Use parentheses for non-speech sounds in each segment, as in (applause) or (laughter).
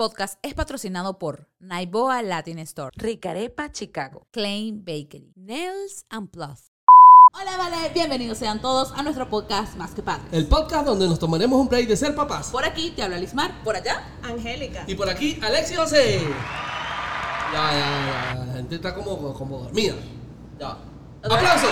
podcast es patrocinado por Naiboa Latin Store, Ricarepa, Chicago. Klein Bakery, Nails and Plus. Hola, vale, bienvenidos sean todos a nuestro podcast Más que Padres. El podcast donde nos tomaremos un break de ser papás. Por aquí te habla Lismar, por allá. Angélica. Y por aquí, Alexi José. Ya, ya, ya, la gente está como, como dormida. Ya. ¡Aplauso!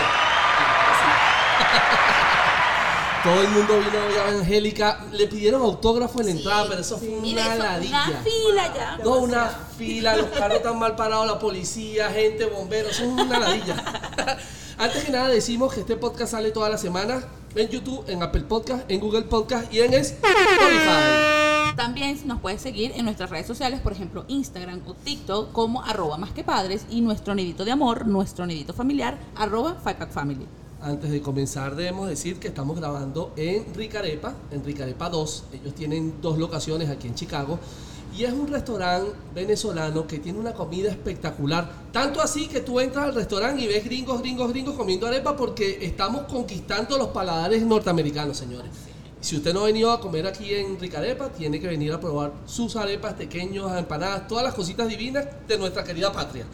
Todo el mundo vino hoy a Angélica. Le pidieron autógrafo en la entrada, pero eso fue Mira, una eso, ladilla. una fila ya. No, una fila, los carros están mal parados, la policía, gente, bomberos, son una ladilla. (laughs) Antes que nada decimos que este podcast sale todas las semanas en YouTube, en Apple Podcast, en Google Podcast y en Spotify. También nos puedes seguir en nuestras redes sociales, por ejemplo, Instagram o TikTok como arroba más que padres y nuestro nidito de amor, nuestro nidito familiar, arroba Family. Antes de comenzar debemos decir que estamos grabando en Ricarepa, en Ricarepa 2. Ellos tienen dos locaciones aquí en Chicago. Y es un restaurante venezolano que tiene una comida espectacular. Tanto así que tú entras al restaurante y ves gringos, gringos, gringos comiendo arepa porque estamos conquistando los paladares norteamericanos, señores. Si usted no ha venido a comer aquí en Ricarepa, tiene que venir a probar sus arepas, pequeños, empanadas, todas las cositas divinas de nuestra querida patria.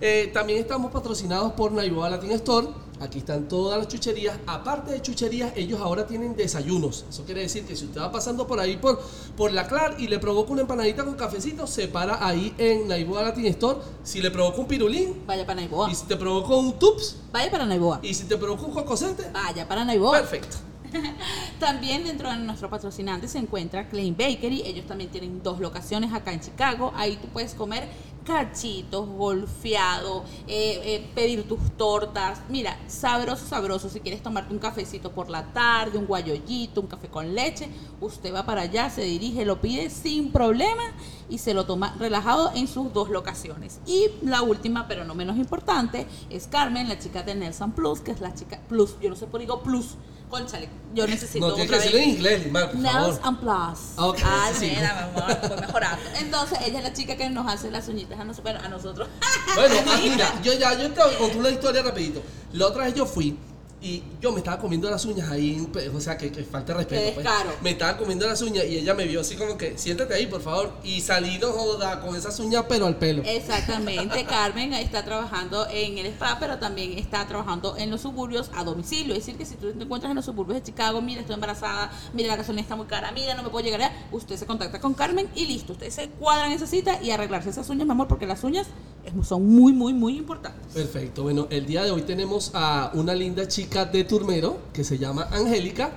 Eh, también estamos patrocinados por Naiboa Latin Store. Aquí están todas las chucherías. Aparte de chucherías, ellos ahora tienen desayunos. Eso quiere decir que si usted va pasando por ahí por, por la Clar y le provoca una empanadita con cafecito, se para ahí en Naiboa Latin Store. Si le provoca un pirulín, Vaya para Naiboa. y si te provoca un tups, Vaya para Naiboa. y si te provoca un cocosete, Vaya para Naiboa. perfecto. (laughs) También dentro de nuestro patrocinante se encuentra Klein Bakery. Ellos también tienen dos locaciones acá en Chicago. Ahí tú puedes comer cachitos, golfeado, eh, eh, pedir tus tortas. Mira, sabroso, sabroso. Si quieres tomarte un cafecito por la tarde, un guayollito, un café con leche, usted va para allá, se dirige, lo pide sin problema y se lo toma relajado en sus dos locaciones. Y la última, pero no menos importante, es Carmen, la chica de Nelson Plus, que es la chica Plus. Yo no sé por qué digo Plus. Conchale, yo necesito No, tienes otra que decirlo en inglés, Limar, por Nails favor. and Plus. Ah, ok, Ay, sí, sí. mira, mi amor, fue mejorando. Entonces, ella es la chica que nos hace las uñitas a nosotros. Bueno, a nosotros. Bueno, (laughs) ah, mira, yo ya, yo te conté una historia rapidito. La otra vez yo fui y yo me estaba comiendo las uñas ahí, pues, o sea, que, que falta de respeto. Pues. Me estaba comiendo las uñas y ella me vio así como que, siéntate ahí, por favor. Y salí, no joda, con esas uñas, pero al pelo. Exactamente, (laughs) Carmen está trabajando en el spa, pero también está trabajando en los suburbios a domicilio. Es decir, que si tú te encuentras en los suburbios de Chicago, mira, estoy embarazada, mira, la gasolina está muy cara, mira, no me puedo llegar allá, usted se contacta con Carmen y listo. Usted se cuadra en esa cita y arreglarse esas uñas, mi amor, porque las uñas es- son muy, muy, muy importantes. Perfecto. Bueno, el día de hoy tenemos a una linda chica de Turmero que se llama Angélica.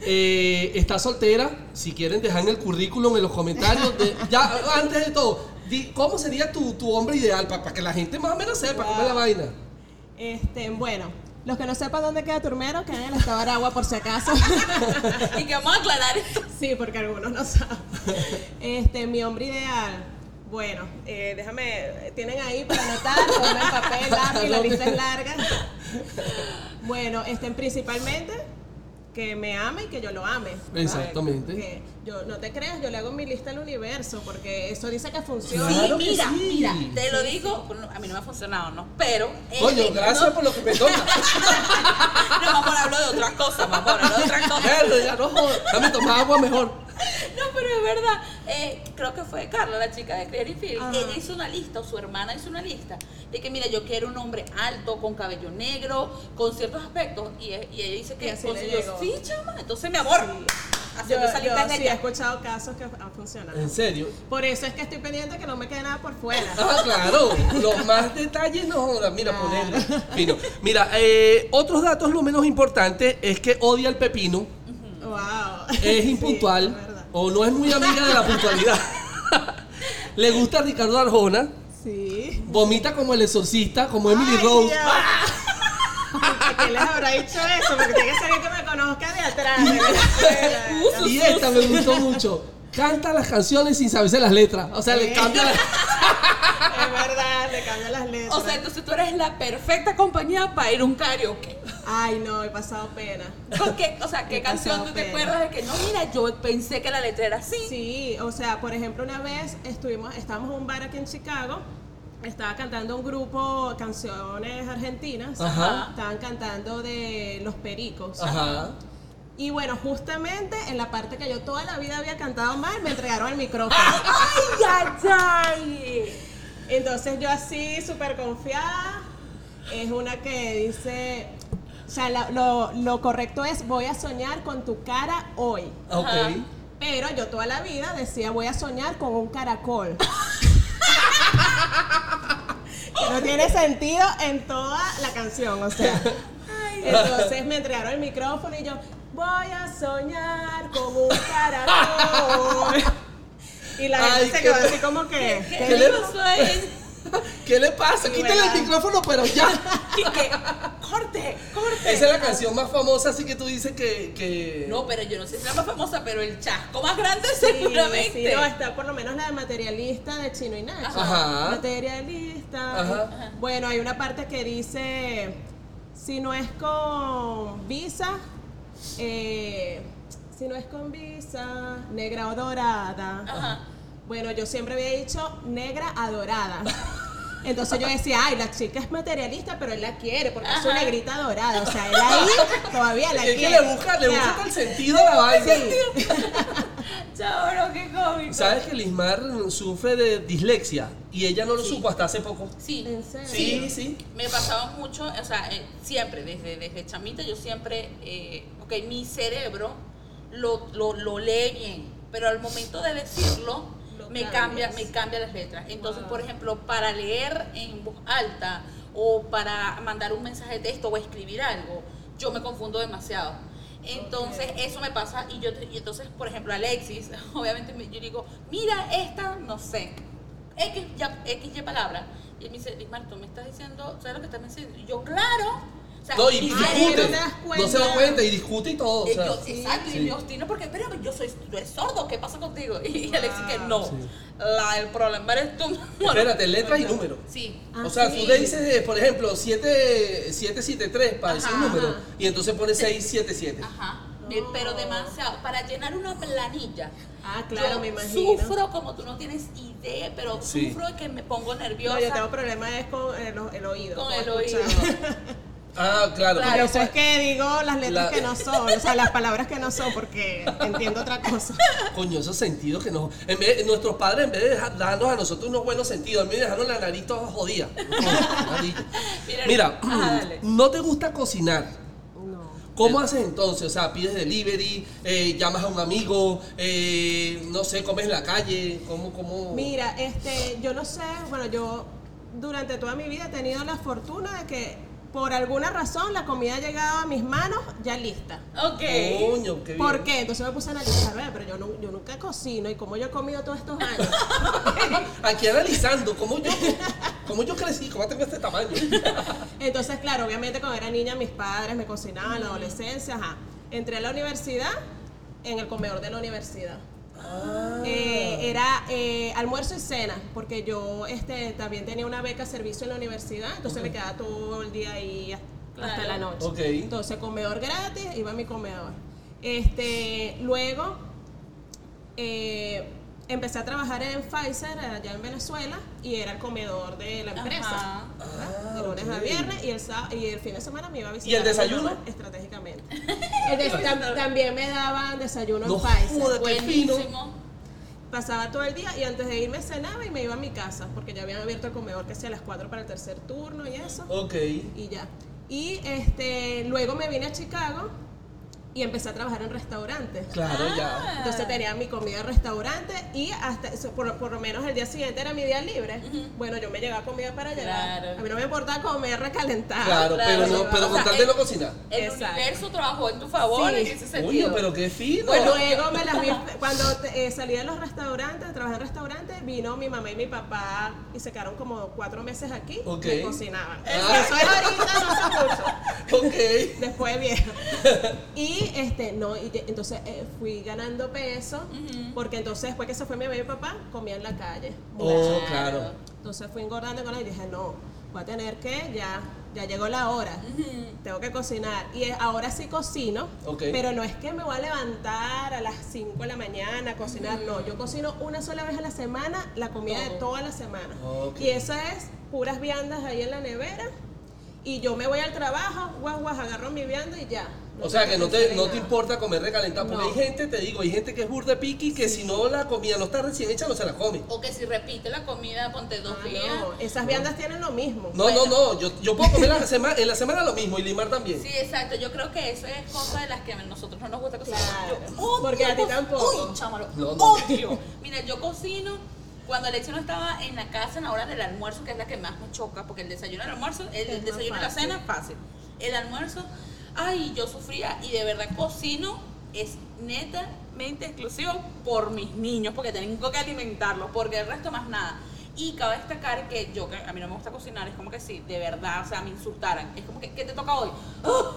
Eh, está soltera. Si quieren, dejar en el currículum, en los comentarios. de- ya, antes de todo, di- ¿cómo sería tu, tu hombre ideal? Para que la gente más o menos sepa cómo es la vaina. Este, bueno, los que no sepan dónde queda Turmero, quedan en el estado de Aragua por si acaso. (laughs) y que vamos a aclarar esto. sí, porque algunos no saben. Este, mi hombre ideal. Bueno, eh, déjame, tienen ahí para anotar, tomen papel, lápiz, la lista es larga. Bueno, este, principalmente que me ame y que yo lo ame. Exactamente. Que yo, no te creas, yo le hago mi lista al universo, porque eso dice que funciona. Claro que mira, sí. mira, te lo digo, a mí no me ha funcionado, ¿no? Pero. Coño, este, gracias no, por lo que me toca. (laughs) No, amor, hablo de otras cosas, mi amor, hablo de otras cosas. Ya no jodas. Dame tomar agua mejor. No, pero es verdad. Eh, creo que fue Carla, la chica de Field. Ajá. Ella hizo una lista, o su hermana hizo una lista, de que, mira, yo quiero un hombre alto, con cabello negro, con ciertos aspectos. Y, e- y ella dice Y que consiguió, sí, chama. Entonces, mi amor, Yo, haciendo esa yo lista es sí he ella. escuchado casos que han funcionado. En serio. Por eso es que estoy pendiente que no me quede nada por fuera. (laughs) Ah, claro. Los más detalles no. Mira, ponerle. Fino. Mira, eh, otros datos, lo menos importante, es que odia el pepino, Wow. es (laughs) Sí, impuntual verdad. O no es muy amiga de la puntualidad. (laughs) Le gusta a Ricardo Arjona, Sí. vomita como el exorcista, como Emily Ay, Rose. (laughs) ¿A quién les habrá dicho eso? Porque tiene que ser que me conozca de atrás. de. (laughs) Y esta me gustó mucho. Canta las canciones sin saberse las letras. O sea, le cambia la... (laughs) Es verdad, le cambian las letras. O sea, entonces tú eres la perfecta compañía para ir a un karaoke. Ay, no, he pasado pena. ¿Con qué? O sea, ¿qué He canción tú te acuerdas de que no? Mira, yo pensé que la letra era así. Sí, o sea, por ejemplo, una vez estuvimos, estábamos en un bar aquí en Chicago, estaba cantando un grupo canciones argentinas, Ajá. estaban cantando de Los Pericos. Ajá. Y bueno, justamente en la parte que yo toda la vida había cantado mal, me entregaron el micrófono. (laughs) ¡Ay, ay, ay! Entonces yo así, súper confiada, es una que dice, o sea, la- lo, lo correcto es voy a soñar con tu cara hoy. Ok. Ajá. Pero yo toda la vida decía voy a soñar con un caracol. (laughs) que no tiene sentido en toda la canción, o sea. (laughs) Entonces me entregaron el micrófono y yo voy a soñar con un caracol. Y la gente Ay, se qué quedó así como que. ¿Qué, ¿Qué le? (laughs) ¿Qué pasa? Sí, Quítale ¿verdad? el micrófono, pero ya. (laughs) ¿Qué, qué? Corte, corte. Esa es la canción más famosa, así que tú dices que. que... No, pero yo no sé si es la más famosa, pero el chasco más grande Sí, seguramente. sí, no, está por lo menos la de materialista de Chino y Nacho. Ajá. Materialista. Ajá. Bueno, hay una parte que dice, si no es con visa, eh, si no es con visa, negra o dorada. Ajá. Bueno, yo siempre había dicho negra adorada. Entonces yo decía, ay, la chica es materialista, pero él la quiere porque es Ajá. negrita dorada. O sea, él ahí todavía la es que quiere. le busca, le busca el sentido a la. (laughs) Chao, qué cómico. ¿Sabes que Lismar sufre de dislexia? Y ella no lo supo hasta hace poco. Sí. ¿En serio? Sí, sí. Me pasaba mucho, o sea, eh, siempre, desde, desde chamita, yo siempre, eh, ok, mi cerebro lo, lo, lo lee bien, pero al momento de decirlo, Lo me cambia, me cambia las letras. Entonces, Wow. por ejemplo, para leer en voz alta o para mandar un mensaje de texto o escribir algo, yo me confundo demasiado. Entonces, eso me pasa y yo, y entonces, por ejemplo, Alexis, (laughs) obviamente me- yo digo, mira esta, no sé, X, ya, X palabra. Y él me dice, Lismar, tú me estás diciendo, ¿sabes lo que estás diciendo? Y yo, claro. O sea, No, y discute. no se da cuenta. y discute y todo. o eh, sea. yo- exacto, sí. y me obstino porque, pero yo soy, tú eres sordo, ¿qué pasa contigo? (laughs) Y, Alexis que no, Sí. la, el problema eres tú. (laughs) Espérate, letras y números. Sí. Ah, o sea, sí. tú le dices, eh, por ejemplo, 7, 773 para decir un número y entonces pones 677. Ajá. Eh, Pero demasiado. Para llenar una planilla. Ah, claro, yo me imagino. Sufro como tú no tienes idea, pero Sí. sufro de que me pongo nerviosa. No, yo tengo problemas es con el, el oído. con con el oído. (laughs) Ah, claro. Claro. Por eso es que digo las letras La- que no son, o sea, las palabras que no son, porque entiendo otra cosa. (laughs) Coño, esos sentidos que nos. En vez, nuestros padres, en vez de dejar- darnos a nosotros unos buenos sentidos, en vez de dejarnos la nariz toda jodida. (laughs) Mira, Mira, ajá, dale. no te gusta cocinar. No. ¿Cómo haces entonces? O sea, pides delivery, eh, llamas a un amigo, eh, no sé, comes en la calle, ¿cómo, cómo? Mira, este, yo no sé, bueno, yo durante toda mi vida he tenido la fortuna de que por alguna razón la comida ha llegado a mis manos ya lista. Ok. Coño, qué bien. ¿Por qué? Entonces me puse a analizar, "Ve, pero yo, no- yo nunca cocino y como yo he comido todos estos años. (laughs) Aquí analizando cómo yo, cómo yo crecí, cómo tengo este tamaño. (laughs) Entonces, claro, obviamente cuando era niña mis padres me cocinaban en la adolescencia, ajá. Entré a la universidad en el comedor de la universidad. Ah. Eh, era eh, almuerzo y cena, porque yo este, también tenía una beca servicio en la universidad, entonces me quedaba todo el día ahí hasta Claro. la noche. Entonces, comedor gratis, iba a mi comedor. Este, luego, eh, empecé a trabajar en Pfizer, allá en Venezuela, y era el comedor de la empresa. Ajá. Ah, De lunes a viernes y el, sá- y el fin de semana me iba a visitar. ¿Y el desayuno? Estratégicamente. (laughs) El des- también me daban desayuno No en Pfizer. Buenísimo. Pasaba todo el día y antes de irme cenaba y me iba a mi casa, porque ya habían abierto el comedor que sea a las 4 para el tercer turno y eso. Ok. Y ya. Y este, luego me vine a Chicago y empecé a trabajar en restaurantes. Claro, ya. Ah. Entonces tenía mi comida en restaurante y hasta por, por lo menos el día siguiente era mi día libre. Bueno, yo me llevaba comida para llevar. Claro. A mí no me importaba comer recalentada. Claro, Claro, pero, no, pero con tal de el- no cocinar. El Exacto. universo trabajó en tu favor Sí. en ese sentido. Coño, pero qué fino. Luego me las vi, cuando eh, salí de los restaurantes, trabajé en restaurantes, vino mi mamá y mi papá y se quedaron como cuatro meses aquí. Ok. Me cocinaban. Ah. Eso es ahorita, no hace mucho. (laughs) ok. Después vieja. (laughs) Y este, no, y de- entonces eh, fui ganando peso, porque entonces después que se fue mi y mi papá, comía en la calle. Oh, claro. Entonces fui engordando con él y dije, no, voy a tener que, ya, ya llegó la hora, tengo que cocinar. Y ahora sí cocino, Ok. pero no es que me voy a levantar a las 5 de la mañana a cocinar, no, yo cocino una sola vez a la semana la comida de Todo. toda la semana. Ok. Y eso es puras viandas ahí en la nevera. Y yo me voy al trabajo, guas, guas, agarro mi vianda y ya. O sea que no te, no te importa comer recalentado, porque No. hay gente, te digo, hay gente que es burda piqui que si no la comida no está recién hecha no se la come. O que si repite la comida, ponte dos Ah, días. no, esas viandas tienen lo mismo. No, Bueno. no, no, yo, yo puedo comer la (laughs) semana, en la semana lo mismo y limar también. Sí, exacto. Yo creo que eso es cosa de las que a nosotros no nos gusta cocinar. Claro, Yo odio porque a ti co- tampoco. Uy, chámalo. No, no. Odio. Mira, yo cocino. Cuando Alexia no estaba en la casa en la hora del almuerzo, que es la que más me choca, porque el desayuno y el almuerzo, el, desayuno y la cena, fácil. El almuerzo, ay, yo sufría y de verdad cocino es netamente exclusivo por mis niños, porque tengo que alimentarlos, porque el resto más nada. Y cabe destacar que yo, que a mí no me gusta cocinar, es como que si de verdad, o sea, me insultaran. Es como que, ¿qué te toca hoy? ¡Ah!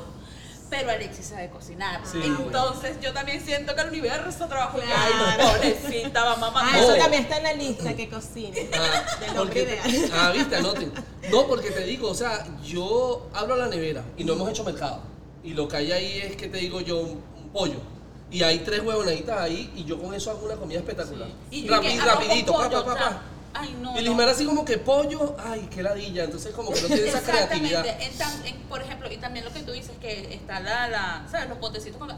Pero Alexis sabe cocinar. Sí. Entonces yo también siento que el universo trabaja Claro. Ay, pobrecita mamá. Ah, No. eso también está en la lista que cocine. Ah, Del hombre ideal. (laughs) ah, viste, anoten. No, porque te digo, o sea, yo abro la nevera y no hemos hecho mercado. Y lo que hay ahí es que te digo yo, un, un pollo. Y hay tres huevonaditas ahí y yo con eso hago una comida espectacular. Y yo Rapi- que arroz con rapidito, pa, pollo, pa, pa, sea, pa. Ay, no. Y no. Lismar así como que pollo, ay, qué ladilla. Entonces como que no tiene esa creatividad. Exactamente. En tan- en- por ejemplo, y también lo que tú dices, que está la, la ¿sabes? Los potecitos con la...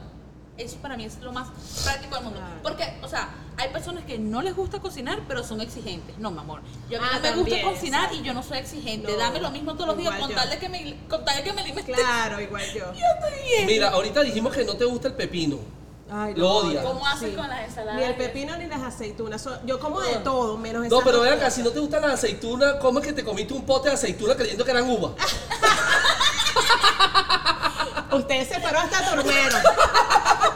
Eso para mí es lo más práctico del mundo. Porque, o sea, hay personas que no les gusta cocinar, pero son exigentes. No, mi amor. Yo a mí Ah, no me también, gusta cocinar exacto. y yo no soy exigente. No, Dame lo mismo todos los días con tal, de que me, con tal de que me alimentes. Claro, igual yo. (laughs) Yo estoy bien. Mira, ahorita dijimos que no te gusta el pepino. Ay, Lo odia. ¿Cómo haces Sí. con las ensaladas? Ni el pepino ni las aceitunas. So- Yo como de todo, menos No, pero ven acá, si no te gustan las aceitunas, ¿cómo es que te comiste un pote de aceituna creyendo que eran uvas? (laughs) Ustedes se fueron hasta Turmero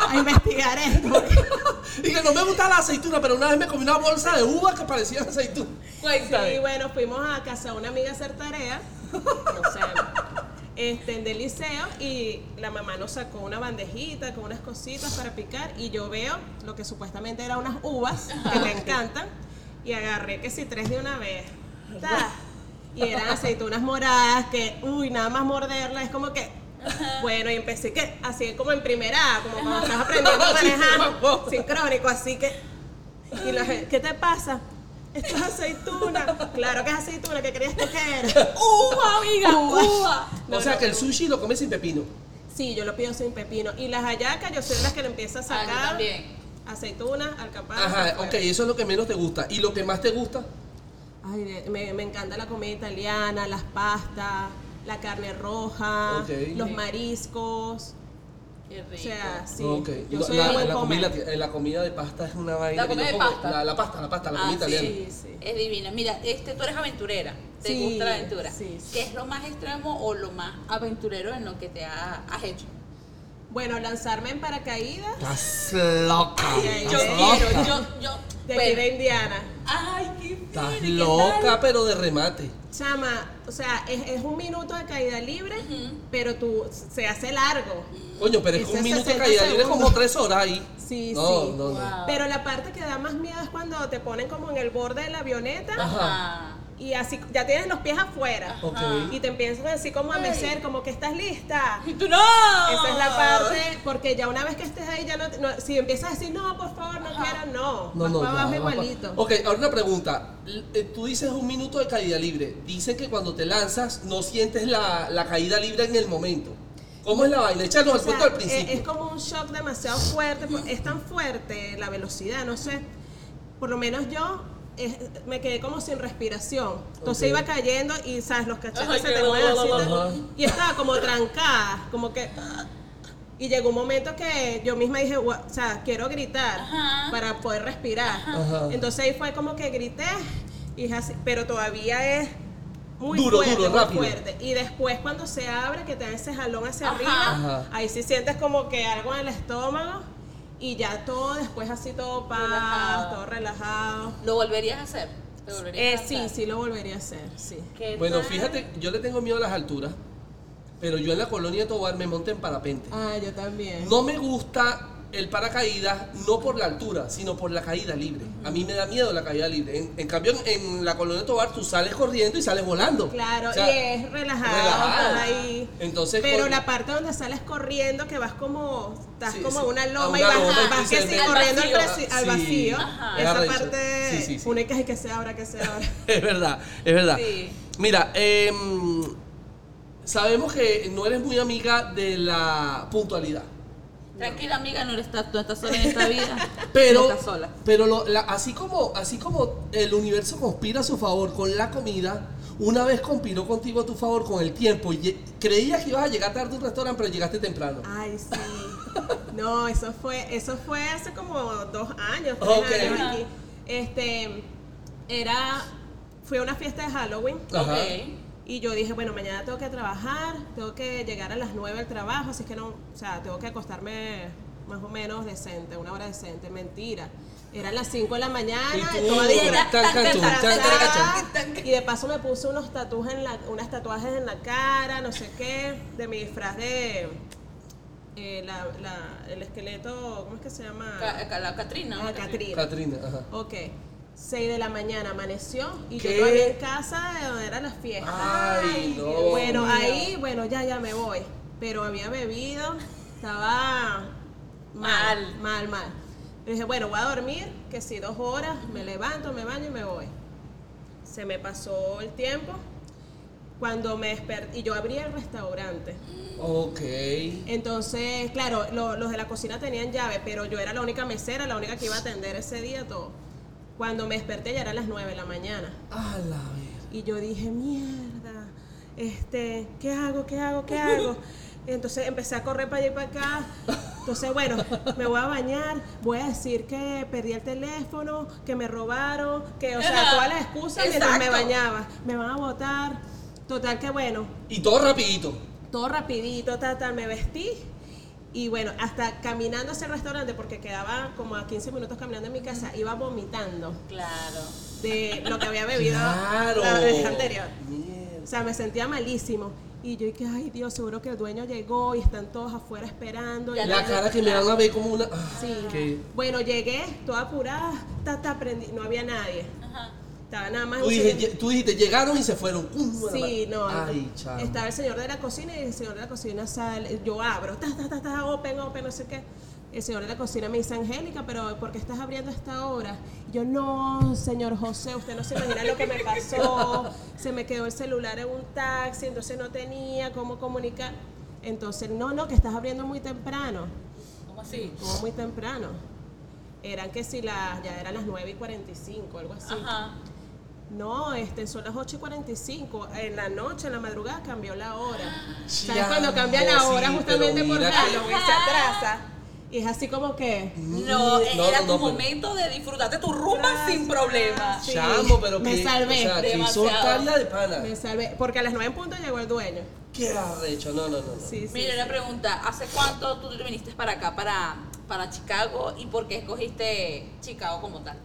a investigar esto. (laughs) Y que no me gusta la aceituna, pero una vez me comí una bolsa de uvas que parecían aceitunas. Cuéntame. Sí, bueno, fuimos a casa de una amiga a hacer tarea, no sé, este, del liceo, y la mamá nos sacó una bandejita con unas cositas para picar, y yo veo lo que supuestamente eran unas uvas, que me encantan, y agarré que si tres de una vez. Y eran aceitunas moradas que, uy, nada más morderla, es como que... Bueno, y empecé que así como en primera, como cuando estás aprendiendo a manejar, (laughs) sincrónico, así que y ¿qué te pasa? Esto es aceituna. Claro que es aceituna, ¿qué creías tú que era? Uva, amiga, uva. No, o sea no, que el sushi lo comes sin pepino. Sí, yo lo pido sin pepino. Y las hallacas, yo soy las que le empieza a Ah, sacar. yo también. Aceituna, alcaparra. Ajá, fuera. ok, eso es lo que menos te gusta. ¿Y lo que más te gusta? Ay, de- me, me encanta la comida italiana, las pastas, la carne roja, los mariscos. Qué rico. O sea, sí. Ok. Yo No, soy la, de buen la comer. comida, la comida de pasta es una vaina. ¿La comida de como- pasta? La, la pasta, la pasta, la Ah, comida italiana. Sí, sí. Es divina. Mira, este, tú eres aventurera. Te Sí, gusta la aventura. sí, sí. ¿Qué es lo más extremo o lo más aventurero en lo que te ha- has hecho? Bueno, lanzarme en paracaídas Estás loca. Ay, Yo Estás quiero, yo, yo. de aquí de Indiana. Ay, qué Estás fino, ¿qué loca, tal? pero de remate. Chama, o sea, es, es un minuto de caída libre, pero tú se hace largo. Coño, pero es un minuto de 60 caída libre es como tres horas ahí. Sí, no, sí. No, no, Wow. Pero la parte que da más miedo es cuando te ponen como en el borde de la avioneta Ajá. Y así ya tienes los pies afuera. Ok. Y te empiezan así como a mecer, como que estás lista. Y tú no. Esa es la parte, porque ya una vez que estés ahí, ya no, no- si empiezas a decir, no, por favor, no Ajá. quiero, no. No, vas no, abajo igualito. Ok, ahora una pregunta. Eh, Tú dices un minuto de caída libre. Dicen que cuando te lanzas no sientes la, la caída libre en el momento. ¿Cómo es la vaina? El sea, cuento al es, principio. es como un shock demasiado fuerte, por- es tan fuerte la velocidad, no sé. Por lo menos yo es- me quedé como sin respiración. Entonces Ok. iba cayendo y, ¿sabes? Los cachetes se te mueven así. Y estaba como trancada, como que... Y llegó un momento que yo misma dije, "Gua- o sea, quiero gritar Ajá. para poder respirar. Ajá. Entonces ahí fue como que grité, y es así, pero todavía es muy Duro, fuerte, duro, muy rápido. fuerte. Y después cuando se abre, que te da ese jalón hacia Ajá. arriba, Ajá. ahí sí sientes como que algo en el estómago y ya todo después así todo paz, Relajado. todo relajado. ¿Lo volverías a hacer? ¿Te volverías Eh, a sí, sí lo volvería a hacer, sí. ¿Qué Bueno, tal? fíjate, yo le tengo miedo a las alturas, pero yo en la colonia Tobar me monté en parapente. Ah, yo también. No me gusta el paracaídas, no por la altura, sino por la caída libre. A mí me da miedo la caída libre. En, en cambio, en, la colonia Tobar tú sales corriendo y sales volando. Claro, O sea, y es relajado, relajado. ahí. Entonces, Pero con- la parte donde sales corriendo, que vas como, estás Sí, como sí. una A loma una y vas, loma vas y que sí, corriendo al, vacío. al vacío. Ajá. Es Esa parte, Sí, sí, sí. una que, que se abra, que (laughs) se abra. Es verdad, es verdad. Sí. Mira, em, sabemos que no eres muy amiga de la puntualidad. Tranquila, amiga, no eres ta- no estás sola en esta vida. (laughs) Pero, No estás sola. pero lo- la- así, como, así como el universo conspira a su favor con la comida, una vez conspiró contigo a tu favor con el tiempo. Y creías que ibas a llegar tarde a un restaurante, pero llegaste temprano. Ay, sí. No, eso fue, eso fue hace como dos años, tres Ok. años aquí. Este, era, fue una fiesta de Halloween. Ajá. Y yo dije, bueno, mañana tengo que trabajar, tengo que llegar a las 9 al trabajo, así que no, o sea, tengo que acostarme más o menos decente, una hora decente. Mentira. Eran las 5 de la mañana, Y toda y de paso me puse unos tatuajes en la, unas tatuajes en la cara, no sé qué, de mi disfraz de eh, la, la- el esqueleto, ¿cómo es que se llama? La Catrina. ¿no? Catrina. Catrina, ajá. Ok. 6 de la mañana amaneció y ¿Qué? yo todavía en casa de donde eran las fiestas. Ay, no. Bueno, ahí, bueno, ya, ya me voy. Pero había bebido, estaba mal, mal, mal. Yo dije, bueno, voy a dormir, que si dos horas, me levanto, me baño y me voy. Se me pasó el tiempo. Cuando me desperté, y yo abrí el restaurante. Ok. Entonces, claro, lo- los de la cocina tenían llave, pero yo era la única mesera, la única que iba a atender ese día todo. Cuando me desperté ya eran las 9 de la mañana. A la. Y yo dije, mierda, este, ¿qué hago? ¿Qué hago? ¿Qué hago? (laughs) Entonces empecé a correr para allá y para acá. Entonces, bueno, me voy a bañar, voy a decir que perdí el teléfono, que me robaron, que, o sea, todas las excusas mientras me bañaba. Me van a botar. Total que bueno, Y todo rapidito. todo rapidito, tal, tal, me vestí. Y bueno, hasta caminando hacia el restaurante, porque quedaba como a 15 minutos caminando en mi casa, iba vomitando Claro. de lo que había bebido Claro. la vez anterior. Mierda. O sea, me sentía malísimo. Y yo dije, ay Dios, seguro que el dueño llegó y están todos afuera esperando. Ya Y La cara que me van a ver como una. ah, Sí. que- Bueno, llegué, toda apurada, ta, ta, prendí- no había nadie. Ajá. Estaba nada más Tú, señor- tú dijiste, llegaron y se fueron. Uh, Sí, no. Ay. Estaba el señor de la cocina y el señor de la cocina sale. Yo abro, ta, ta, ta, ta, open, open, no sé qué. El señor de la cocina me dice, Angélica, pero ¿por qué estás abriendo a esta hora? Y yo, no, señor José, usted no se imagina lo que me pasó. Se me quedó el celular en un taxi, entonces no tenía cómo comunicar. Entonces, no, no, que estás abriendo muy temprano. ¿Cómo así? Como muy temprano. Eran que si las, ya eran las 9 y 45, algo así. Ajá. No, este, son las 8 y 45. En la noche, en la madrugada, cambió la hora. ¿Sabes cuando cambia la hora sí, justamente por Halloween? Se atrasa. Y es así como que... No, Mm, era tu no, pero- momento de disfrutarte tu rumba Gracias. sin problema. Sí. Chamo, pero Me que. salvé. O sea, que de pana. Me salvé. Porque a las 9 en punto llegó el dueño. Qué arrecho. No, no, no. no. Sí, sí. Mira, una pregunta. ¿Hace cuánto tú te viniste para acá, para, para Chicago? ¿Y por qué escogiste Chicago como tal?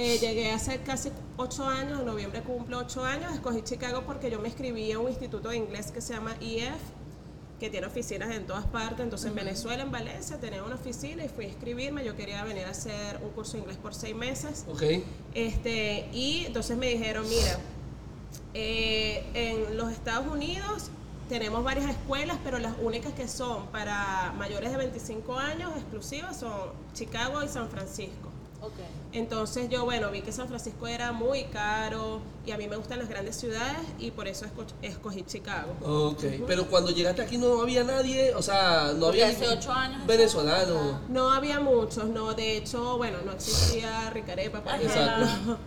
Eh, llegué hace casi 8 años, en noviembre cumplo 8 años. Escogí Chicago porque yo me inscribí a un instituto de inglés que se llama EF, que tiene oficinas en todas partes. Entonces en Venezuela, en Valencia, tenía una oficina y fui a inscribirme. Yo quería venir a hacer un curso de inglés por 6 meses. Ok. Este, y entonces me dijeron, mira, eh, en los Estados Unidos tenemos varias escuelas, pero las únicas que son para mayores de 25 años exclusivas son Chicago y San Francisco. Entonces yo, bueno, vi que San Francisco era muy caro y a mí me gustan las grandes ciudades y por eso esco- escogí Chicago. Ok. Pero cuando llegaste aquí no había nadie. O sea, no Porque había. hace ocho años, Venezolano. No había muchos, no, de hecho, bueno, no existía Ricarepa, por. (laughs)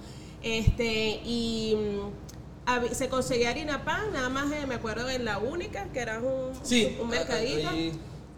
Este, y mm, se conseguía harina pan, nada más eh, me acuerdo en la única, que era un, Sí. un mercadito. ahí-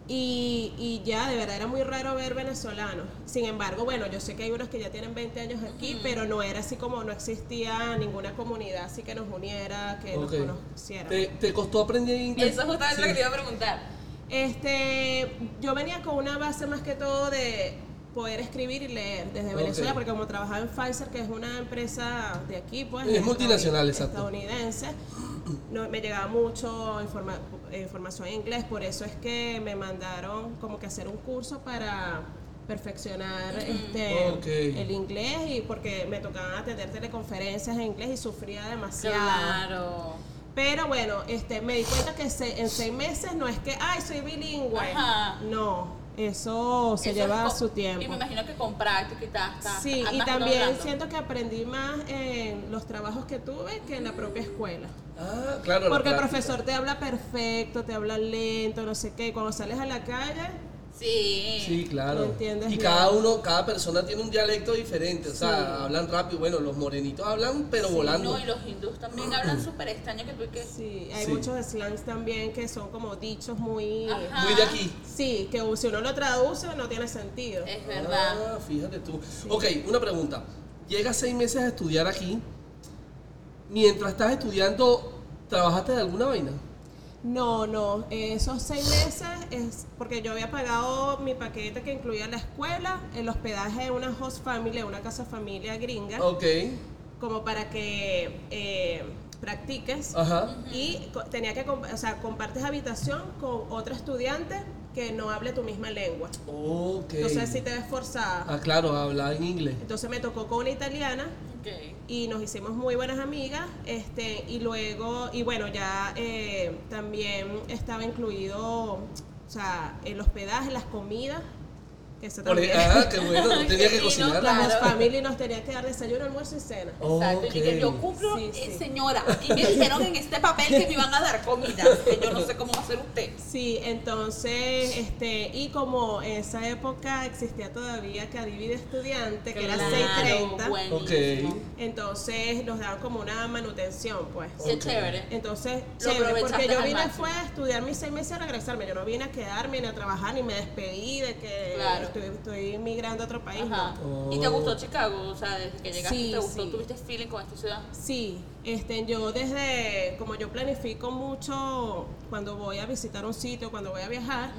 Y, y ya, de verdad, era muy raro ver venezolanos. Sin embargo, bueno, yo sé que hay unos que ya tienen 20 años aquí, pero no era así como no existía ninguna comunidad así que nos uniera, que nos conociera. ¿Te, te costó aprender inglés? Eso es justamente lo que te iba a preguntar. Este, yo venía con una base más que todo de poder escribir y leer desde. Venezuela, porque como trabajaba en Pfizer, que es una empresa de aquí, pues. Es multinacional, exacto. Estadounidense, no, me llegaba mucho informa- información en inglés, por eso es que me mandaron como que hacer un curso para perfeccionar este el inglés y porque me tocaban atender teleconferencias en inglés y sufría demasiado. Claro. Pero bueno, este, me di cuenta que se- en seis meses no es que, ay, soy bilingüe. Ajá. No, Eso se Eso lleva es su Y tiempo. me imagino que con práctica y tal. Sí, y también logrando. siento que aprendí más en los trabajos que tuve que en la propia escuela. Ah, claro. la Porque el profesor te habla perfecto, te habla lento, no sé qué. y Cuando sales a la calle, Sí. Sí, claro. Y cada uno, cada persona tiene un dialecto diferente. O sea, Sí. hablan rápido. Bueno, los morenitos hablan, pero volando. No, y los hindús también (clears throat) hablan súper extraño que tú que... sí, hay Sí. muchos slangs también que son como dichos muy... Ajá. Muy de aquí. Sí, que si uno lo traduce no tiene sentido. Es verdad. Ah, fíjate tú. Ok, una pregunta. Llegas seis meses a estudiar aquí. Mientras estás estudiando, ¿trabajaste de alguna vaina? No, no, esos seis meses es porque yo había pagado mi paquete que incluía la escuela, el hospedaje en una host family, una casa familia gringa, Ok. como para que eh, practiques. Ajá. Y tenía que, o sea, compartes habitación con otro estudiante que no hable tu misma lengua. Ok. Entonces sí te ves forzada. Ah, claro, hablar en inglés. Entonces me tocó con una italiana Ok. y nos hicimos muy buenas amigas este y luego y bueno ya eh, también estaba incluido o sea el hospedaje las comidas eso también ah, qué bueno. No (laughs) tenía que cocinar. la claro. family nos tenía que dar desayuno almuerzo y cena Exacto. Y que Ok. yo cumplo, Sí, eh, sí. señora, aquí me dijeron en este papel que me iban a dar comida, que yo no sé cómo va a ser usted. sí entonces este y como en esa época existía todavía Cadivi de estudiante que era 6.30 buenísimo. Ok. entonces nos daban como una manutención pues Qué Ok. chévere. Entonces, chévere, porque yo vine fue a estudiar mis seis meses y a regresarme. Yo no vine a quedarme ni a trabajar, ni me despedí de que Claro. Estoy, estoy migrando a otro país. Ajá. no. ¿Y te gustó Chicago? O sea, desde que llegaste, Sí, ¿te gustó? sí. ¿Tuviste feeling con esta ciudad? Sí, este, yo desde, como yo planifico mucho cuando voy a visitar un sitio, cuando voy a viajar,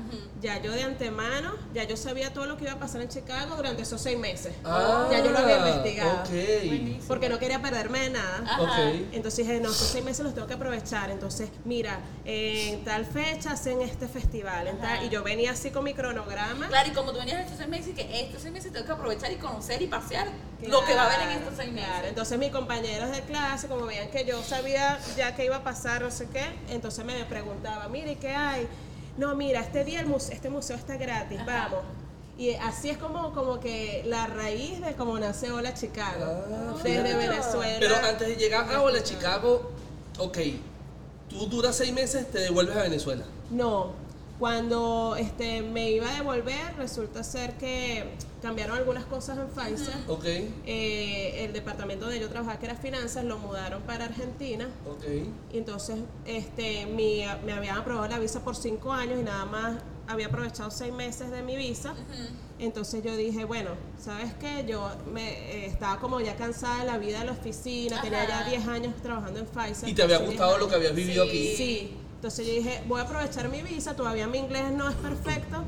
ya yo de antemano, ya yo sabía todo lo que iba a pasar en Chicago durante esos seis meses. Ah, ya yo lo había investigado. Ok. Porque no quería perderme de nada. Ajá. Ok. Entonces dije, no, estos seis meses los tengo que aprovechar. Entonces, mira, en tal fecha hacen este festival. en tal- y yo venía así con mi cronograma. Claro, y como tú venías estos seis meses, que estos seis meses tengo que aprovechar y conocer y pasear lo que va a haber en estos seis meses. Claro, entonces mis compañeros de clase, como que yo sabía ya que iba a pasar, no sé qué, entonces me preguntaba, mire, ¿y qué hay? No, mira, este día el muse- este museo está gratis, vamos. Y así es como, como que la raíz de cómo nace Hola Chicago, Ah, desde. Venezuela. Pero antes de llegar a Hola Chicago, ok, tú duras seis meses, te devuelves a Venezuela. No, cuando este, me iba a devolver, resulta ser que cambiaron algunas cosas en Pfizer. Ok, Eh, el departamento donde yo trabajaba, que era finanzas, lo mudaron para Argentina. ok. Y entonces este, mi- me habían aprobado la visa por cinco años y nada más había aprovechado seis meses de mi visa. Entonces yo dije, bueno, ¿sabes qué? Yo me, eh, estaba como ya cansada de la vida de la oficina, tenía ya Ajá. 10 años trabajando en Pfizer. ¿Y te había casi 10 gustado lo que habías vivido Sí. aquí? Sí, entonces yo dije, voy a aprovechar mi visa, todavía mi inglés no es perfecto,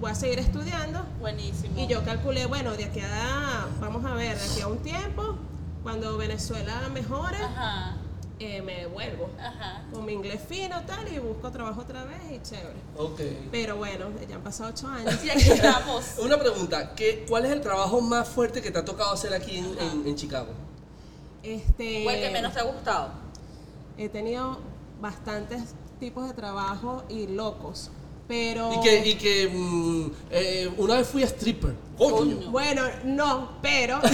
voy a seguir estudiando. Buenísimo. Y yo calculé, bueno, de aquí a, vamos a ver, de aquí a un tiempo, cuando Venezuela mejore, Ajá, eh, me devuelvo ajá. con mi inglés fino tal y busco trabajo otra vez y chévere. Ok. Pero bueno, ya han pasado ocho años. (laughs) Y aquí estamos. (laughs) Una pregunta, ¿qué, ¿cuál es el trabajo más fuerte que te ha tocado hacer aquí en, en- en Chicago? Este, ¿Cuál que menos te ha gustado? He tenido bastantes tipos de trabajo y locos, pero Y que, y que mm, eh, una vez fui a stripper. Coño. Bueno, no, pero (laughs)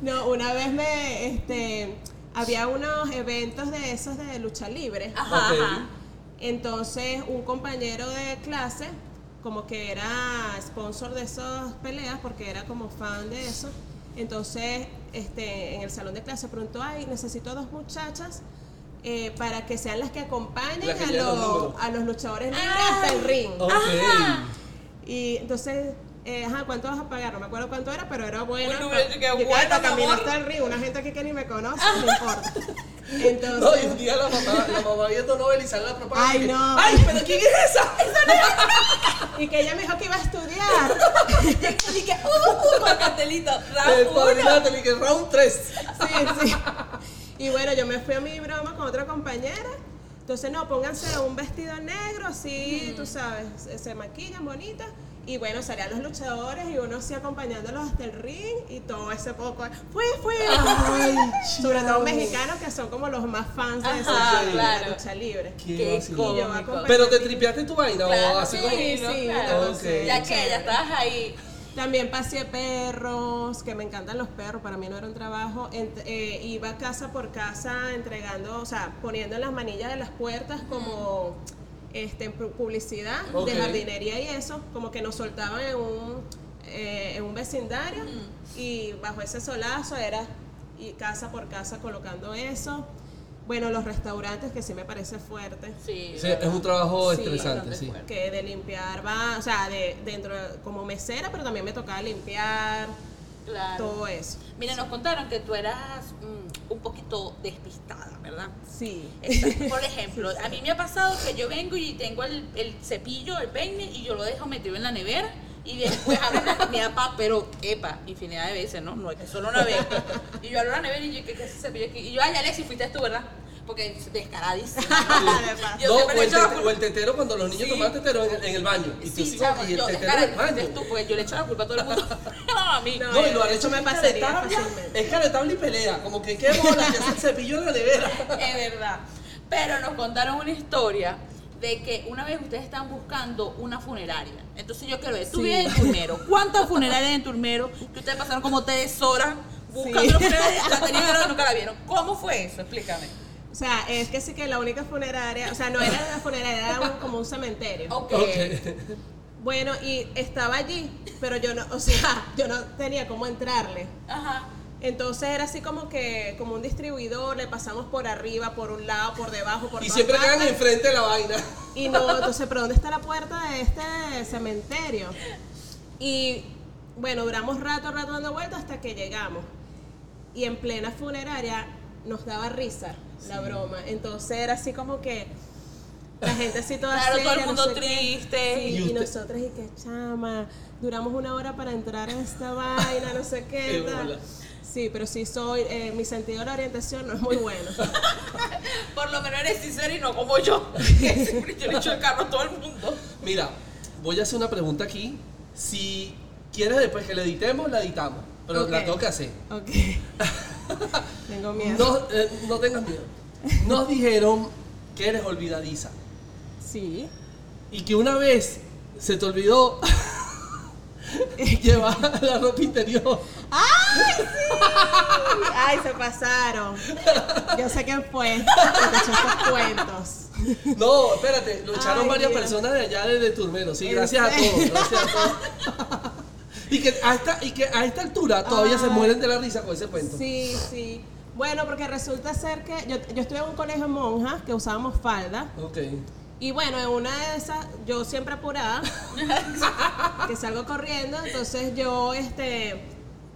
no, una vez me este había unos eventos de esos de lucha libre. Ajá, Ok. ajá. Entonces, un compañero de clase, como que era sponsor de esas peleas, porque era como fan de eso. Entonces, este, en el salón de clase preguntó, ay, necesito dos muchachas eh, para que sean las que acompañen Las que a, los a los luchadores libres hasta el ring. Ok. Y entonces, eh, ajá, ¿cuánto vas a pagar? No me acuerdo cuánto era, pero era bueno. Un número, pa- qué yo que bueno, caminar amor. hasta el ring, una gente aquí que ni me conoce, no importa. (laughs) Entonces, No, y un día la mamá, la mamá viendo sale la propaganda. Ay, no. ¡Ay, pero quién es esa! (laughs) y que ella me dijo que iba a estudiar. (laughs) Y que, uh, uh, con el cartelito, El round uno. padrinato, y que round 3. Sí, sí. Y bueno, yo me fui a mi broma con otra compañera. Entonces, no, pónganse un vestido negro, así, tú sabes, se, maquillan bonitas. Y bueno, salían los luchadores y uno así acompañándolos hasta el ring y todo ese poco. Fue, fue. Ay, (laughs) Sobre todo mexicanos que son como los más fans de, Ajá, esa- de la claro. lucha libre. Qué Pero te tripeaste tu vaina Claro, o así sí, como. Sí, ¿no? sí, Claro. pasé, Ya que ya estabas ahí. También pasé perros, que me encantan los perros, para mí no era un trabajo. Ent- eh, iba casa por casa entregando, o sea, poniendo en las manillas de las puertas como este, pu- publicidad de jardinería y eso, como que nos soltaban en un, eh, en un vecindario y bajo ese solazo era y casa por casa colocando eso. Bueno, los restaurantes, que sí me parece fuerte. Sí. Sí, es un trabajo Sí, estresante, sí. fuerte. que de limpiar va, o sea, de dentro de- como mesera, pero también me tocaba limpiar Claro. todo eso. Mira, nos contaron que tú eras mm, un poquito despistada, ¿verdad? Sí. Por (laughs) ejemplo, a mí me ha pasado que yo vengo y tengo el, el cepillo, el peine, y yo lo dejo metido en la nevera y después abro la comida pa, pero epa, infinidad de veces, ¿no? No es que solo una vez. Y yo abro la nevera y yo, ¿qué, qué es ese cepillo aquí? Y yo, ay, Alexi, fuiste tú, ¿verdad? Porque es descaradísima. (laughs) Yo No, o el, echo la tete- culpa- o el tetero cuando los niños Sí. toman tetero en, en el baño. Y tú Sí, y el yo, tetero en el baño. tú, porque yo le echo la culpa a todo el mundo. (laughs) (laughs) No, a mí. No, No, y lo han hecho me pasaría. Es caretable y pelea. Como que qué bola que hace el cepillo en la nevera. Es verdad. Pero nos contaron una historia de que una vez ustedes estaban buscando una funeraria. Entonces yo quiero ver, tú Sí. vives en Turmero. ¿Cuántas funerarias en Turmero? Que ustedes pasaron como tres horas buscando Sí. la funeraria, la tenían nunca la vieron. ¿Cómo fue eso? Explícame. O sea, es que sí que la única funeraria, o sea, no era una funeraria, era un- como un cementerio. Ok. Ok. Bueno, y estaba allí, pero yo no, o sea, yo no tenía cómo entrarle. Ajá. Entonces era así como que, como un distribuidor, le pasamos por arriba, por un lado, por debajo, por Y siempre quedan enfrente de la vaina. Y no, entonces, ¿pero dónde está la puerta de este cementerio? Y bueno, duramos rato, rato dando vueltas hasta que llegamos. Y en plena funeraria nos daba risa la broma. Entonces era así como que la gente así toda Claro, todo el seria, no mundo qué. triste. Sí, Y nosotros y que chama, duramos una hora para entrar en esta vaina, no sé qué. Sí, pero sí soy, eh, mi sentido de la orientación no es muy bueno. (laughs) Por lo menos eres sincero y no como yo. (laughs) Que siempre yo le echo el carro a todo el mundo. Mira, voy a hacer una pregunta aquí. Si quieres después que la editemos, la editamos. Pero la tengo que hacer. Ok. (laughs) Tengo miedo. No, eh, no tengas miedo. Nos dijeron que eres olvidadiza. Sí. Y que una vez se te olvidó llevar la ropa interior. ¡Ay, sí! ¡Ay, se pasaron! Yo sé quién fue. que te echó estos cuentos. No, espérate, lo echaron Ay, varias Dios. personas de allá de, de Turmero. Sí, ¿En gracias a todos, gracias a todos. Y que a esta, y que a esta altura todavía se mueren de la risa con ese cuento. Sí, sí. Bueno, porque resulta ser que yo, yo estuve en un colegio de monjas que usábamos falda. Ok. Y bueno, en una de esas, yo siempre apurada, (laughs) que salgo corriendo, entonces yo, este,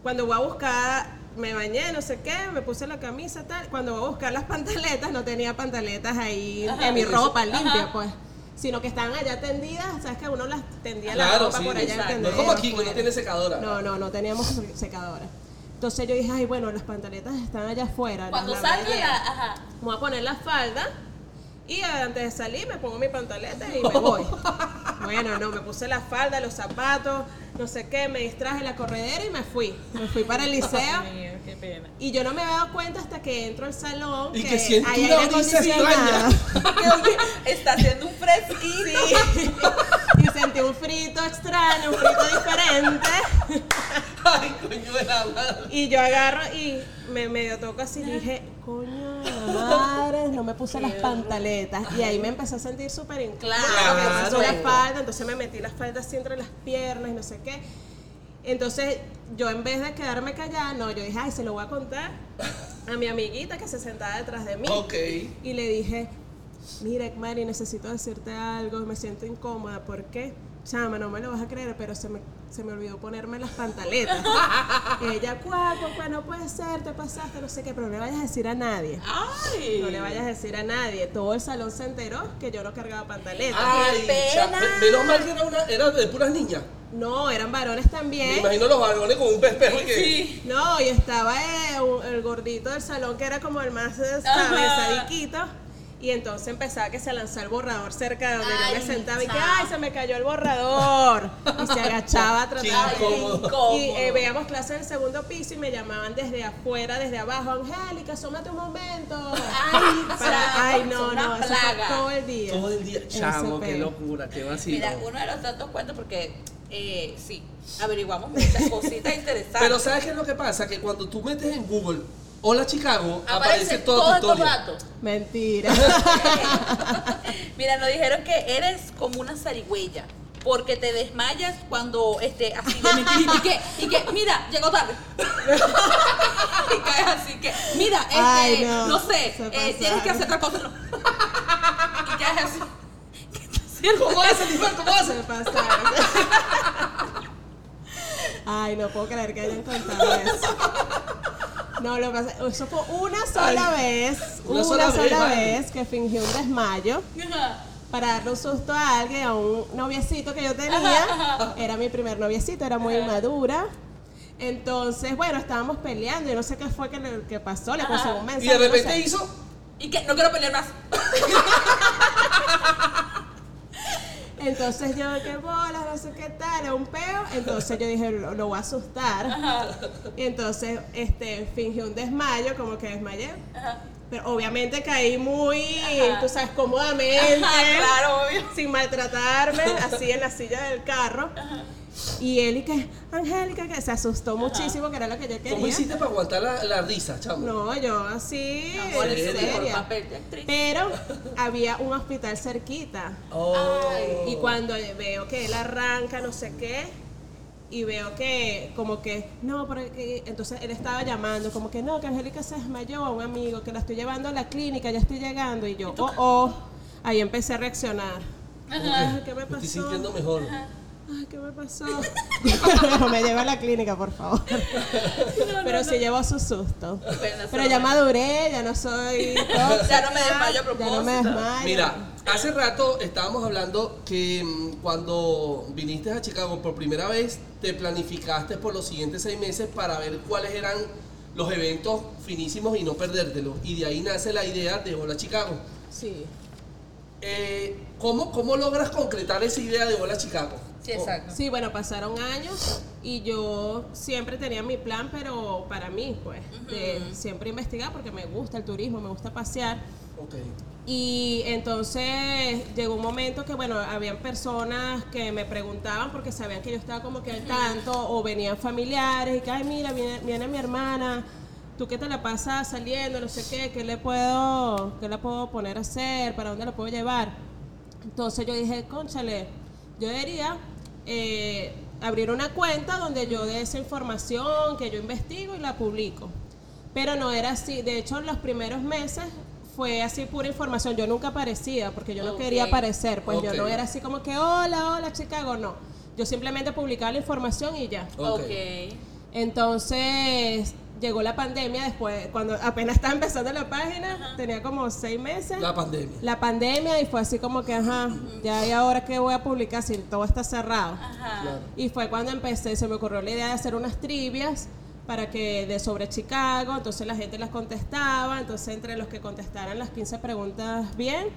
cuando voy a buscar, me bañé, no sé qué, me puse la camisa, tal, cuando voy a buscar las (laughs) pantaletas, no tenía pantaletas ahí Ajá. en mi ropa limpia, Ajá. pues, sino que estaban allá tendidas, sabes que uno las tendía la Claro, ropa sí. por allá exacto. No es como aquí, que no tiene secadora. No, no, no teníamos secadora. Entonces yo dije, ay, bueno, las pantaletas están allá afuera. Cuando la, ajá. Voy a poner la falda y antes de salir me pongo mi pantaleta y me (laughs) voy. Bueno, no, me puse la falda, los zapatos, no sé qué, me distraje en la corredera y me fui. Me fui para el liceo. Dios mío, qué pena. Y yo no me había dado cuenta hasta que entro al salón Y que, que siento hay aire acondicionado. (laughs) Está haciendo un fresquito. Sí. (laughs) Y sentí un frito extraño, un frito diferente. Ay, coño de la madre. Y yo agarro y me medio toco así y dije, coño, de la madre, no me puse las pantaletas. Y ahí me empecé a sentir súper incómoda. Claro, me la falda, entonces me metí las faldas así entre las piernas y no sé qué. Entonces yo en vez de quedarme callada, no, yo dije, ay, se lo voy a contar a mi amiguita que se sentaba detrás de mí. Ok. Y le dije, mira, Mari, necesito decirte algo, me siento incómoda. ¿Por qué? Chama, no me lo vas a creer, pero se me, se me olvidó ponerme las pantaletas. (laughs) y ella, cuá, cuá, no puede ser, te pasaste, no sé qué, pero no le vayas a decir a nadie. Ay. No le vayas a decir a nadie. Todo el salón se enteró que yo no cargaba pantaletas. Ay, menos mal que era, una, era de puras niñas. No, eran varones Me también. imagino los varones con un pez perro y que. Sí. No, y estaba eh, un- el gordito del salón que era como el más eh. ¿sabes? sadiquito. Y entonces empezaba que se lanzaba el borrador cerca de donde yo me sentaba y que, ay, se me cayó el borrador. Y se agachaba a tratar Qué de- incómodo. Y eh, veíamos clases en el segundo piso y me llamaban desde afuera, desde abajo, Angélica, asómate un momento. Ay, (laughs) Para, ay, no, no, eso fue plaga. todo el día. Todo el día. Chamo, qué locura, qué vacío. Mira, uno de los tantos cuentos porque eh, sí, averiguamos muchas cositas (laughs) interesantes. Pero ¿sabes qué es lo que pasa? Que cuando tú metes en Google Hola Chicago, aparece, aparece toda todos tu datos. Mentira. (laughs) Mira, nos dijeron que eres como una zarigüeya. Porque te desmayas cuando este así de mentira. Y que, y que, mira, llegó tarde. (laughs) y caes así que, mira, este, Ay, no, no, sé, eh, tienes que hacer otra cosa. No. (laughs) y caes así. ¿Cómo hace, Lisbeth? ¿Cómo hace? Se pasaron. Ay, no puedo creer que hayan contado eso. No, lo que pasa, eso fue una sola vez, una sola sola, vez, vale. vez que fingí un desmayo para darle un susto a alguien, a un noviecito que yo tenía. Era mi primer noviecito, era muy madura. Entonces, bueno, estábamos peleando y no sé qué fue que, le- que pasó, le conseguí un mensaje. Y de no repente sé. hizo. Y que no quiero pelear más. (laughs) Entonces yo, qué bolas, no sé qué tal, es un peo. Entonces yo dije, lo, lo voy a asustar. Y entonces este, fingí un desmayo, como que desmayé. Pero obviamente caí muy, tú sabes, cómodamente. Ajá, claro, obvio. Sin maltratarme, así en la silla del carro. Y él y que, Angélica, que se asustó muchísimo, que era lo que yo quería. ¿Cómo hiciste para aguantar la, la risa, chamo? No, yo así, Por ¿En serio? Pero (laughs) había un hospital cerquita. Oh. Y cuando veo que él arranca, no sé qué, y veo que como que, no, porque entonces él estaba llamando, como que no, que Angélica se desmayó a un amigo, que la estoy llevando a la clínica, ya estoy llegando, y yo, oh, oh, ahí empecé a reaccionar. Ay, ¿qué me Me estoy pasó? sintiendo mejor. Ay, ¿qué me pasó? no (laughs) me lleva a la clínica, por favor. Pero sí llevó su susto. Pero ya maduré, ya no soy tóxica, Ya no me desmayo a Ya no me desmayo. Mira, hace rato estábamos hablando que mm, cuando viniste a Chicago por primera vez, te planificaste por los siguientes seis meses para ver cuáles eran los eventos finísimos y no perdértelos. Y de ahí nace la idea de Hola Chicago. Sí. Eh, ¿cómo, ¿Cómo logras concretar esa idea de Hola Chicago? Sí, exacto. Sí, bueno, pasaron años y yo siempre tenía mi plan, pero para mí, pues, de siempre investigar porque me gusta el turismo, me gusta pasear. Ok. Y entonces llegó un momento que, bueno, habían personas que me preguntaban porque sabían que yo estaba como que al tanto, o venían familiares y que, ay, mira, viene, viene mi hermana, tú qué te la pasas saliendo, no sé qué, qué le puedo, qué le puedo poner a hacer, para dónde la puedo llevar. Entonces yo dije, conchale, yo debería eh, abrir una cuenta donde yo dé esa información que yo investigo y la publico. Pero no era así. De hecho, en los primeros meses fue así pura información. Yo nunca aparecía porque yo no quería aparecer. Pues yo no era así como que, hola, hola, Chicago. No. Yo simplemente publicaba la información y ya. Ok. ok. Entonces llegó la pandemia después, cuando apenas estaba empezando la página, tenía como seis meses La pandemia. la pandemia y fue así como que, ajá, ya y ahora qué voy a publicar si todo está cerrado. Ajá. Claro. Y fue cuando empecé, se me ocurrió la idea de hacer unas trivias para que de sobre Chicago, entonces la gente las contestaba, entonces entre los que contestaran las 15 preguntas bien,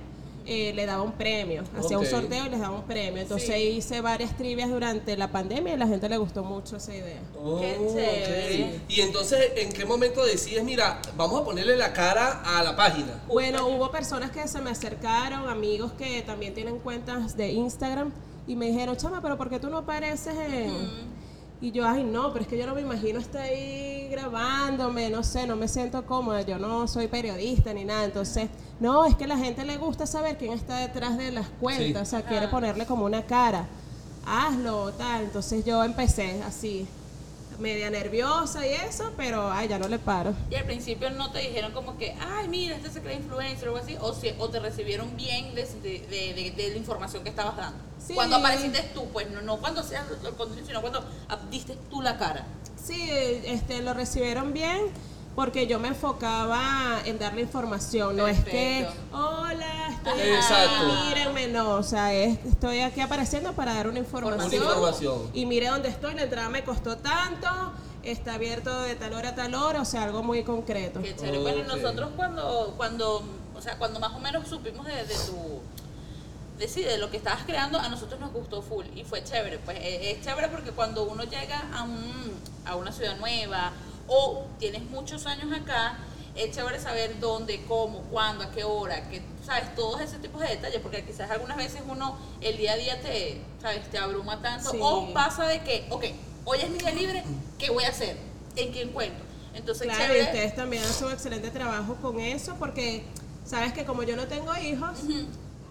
eh, le daba un premio, hacía un sorteo y les daba un premio. Entonces Sí. hice varias trivias durante la pandemia y a la gente le gustó mucho esa idea. Oh, Qué ok. chévere. Y entonces, ¿en qué momento decides, mira, vamos a ponerle la cara a la página? Bueno, hubo personas que se me acercaron, amigos que también tienen cuentas de Instagram y me dijeron, chama, pero ¿por qué tú no apareces en...? Y yo, ay, no, pero es que yo no me imagino estar ahí grabándome, no sé, no me siento cómoda, yo no soy periodista ni nada. Entonces, no, es que a la gente le gusta saber quién está detrás de las cuentas, Sí. o sea, quiere ponerle como una cara. Hazlo, tal. Entonces yo empecé así, media nerviosa y eso, pero, ay, ya no le paro. Y al principio no te dijeron como que, ay, mira, este se cree influencer o algo así, o, si- o te recibieron bien de, de- de- de- de la información que estabas dando. Sí. Cuando apareciste tú, pues no, no cuando seas el contenido, sino cuando ah, diste tú la cara. Sí, este, lo recibieron bien porque yo me enfocaba en darle información, no es que, hola, estoy Exacto. aquí, mírenme, no, o sea, es, estoy aquí apareciendo para dar una información, Una información. y mire dónde estoy, la entrada me costó tanto, está abierto de tal hora a tal hora, o sea, algo muy concreto. Qué chévere. Bueno, Ok. nosotros cuando, cuando o sea, cuando más o menos supimos de, de tu de, sí, de lo que estabas creando, a nosotros nos gustó full y fue chévere. Pues eh, es chévere porque cuando uno llega a, un, a una ciudad nueva o tienes muchos años acá, es chévere saber dónde, cómo, cuándo, a qué hora, que, ¿sabes? Todos ese tipo de detalles, porque quizás algunas veces uno, el día a día te, ¿sabes? Te abruma tanto. Sí. O pasa de que, ok, hoy es mi día libre, ¿qué voy a hacer? ¿En qué encuentro? Entonces, Claro, y ustedes también hacen un excelente trabajo con eso porque sabes que como yo no tengo hijos,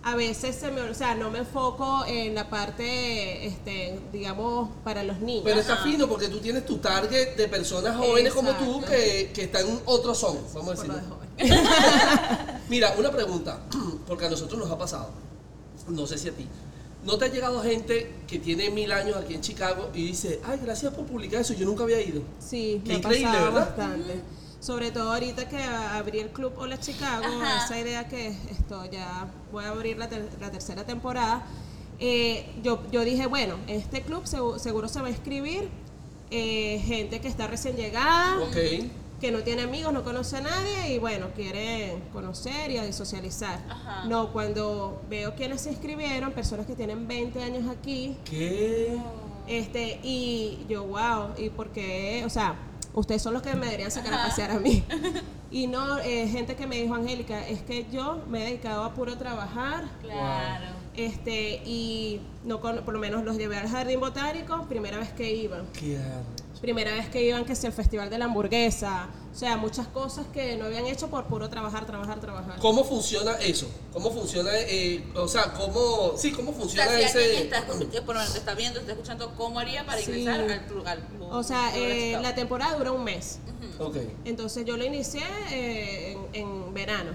a veces se me, o sea, no me enfoco en la parte, este, digamos, para los niños. Pero está fino porque tú tienes tu target de personas jóvenes como tú que, que están en otro son, vamos a decirlo. (laughs) Mira, una pregunta, (clears throat) porque a nosotros nos ha pasado, no sé si a ti. ¿No te ha llegado gente que tiene mil años aquí en Chicago y dice, ay, gracias por publicar eso, yo nunca había ido? Sí, Qué me ha increíble, pasado ¿verdad? bastante. Sobre todo ahorita que abrí el club Hola Chicago, Ajá. esa idea que esto ya voy a abrir la, ter- la tercera temporada. eh, yo, yo dije, bueno, este club segu- seguro se va a escribir eh, gente que está recién llegada, que no tiene amigos, no conoce a nadie y bueno, quiere conocer y socializar. Ajá. No, cuando veo quienes se inscribieron, personas que tienen 20 años aquí, ¿Qué? este, y yo, wow, ¿y por qué? O sea, ustedes son los que me deberían sacar a pasear a mí. (laughs) Y no, eh, gente que me dijo, Angélica, es que yo me he dedicado a puro trabajar, Claro. este, y no con- por lo menos los llevé al jardín botánico, primera vez que iban. ¿Qué arrecho. Primera vez que iban, que es el festival de la hamburguesa. O sea, muchas cosas que no habían hecho por puro trabajar, trabajar, trabajar. ¿Cómo funciona eso? ¿Cómo funciona, eh, o sea, cómo, sí, cómo O funciona sea, si ese... está, por lo está viendo, está escuchando, ¿cómo haría para Sí. ingresar al club? Al club O sea, eh, la temporada dura un mes. Ok. Entonces yo lo inicié eh, en, en verano.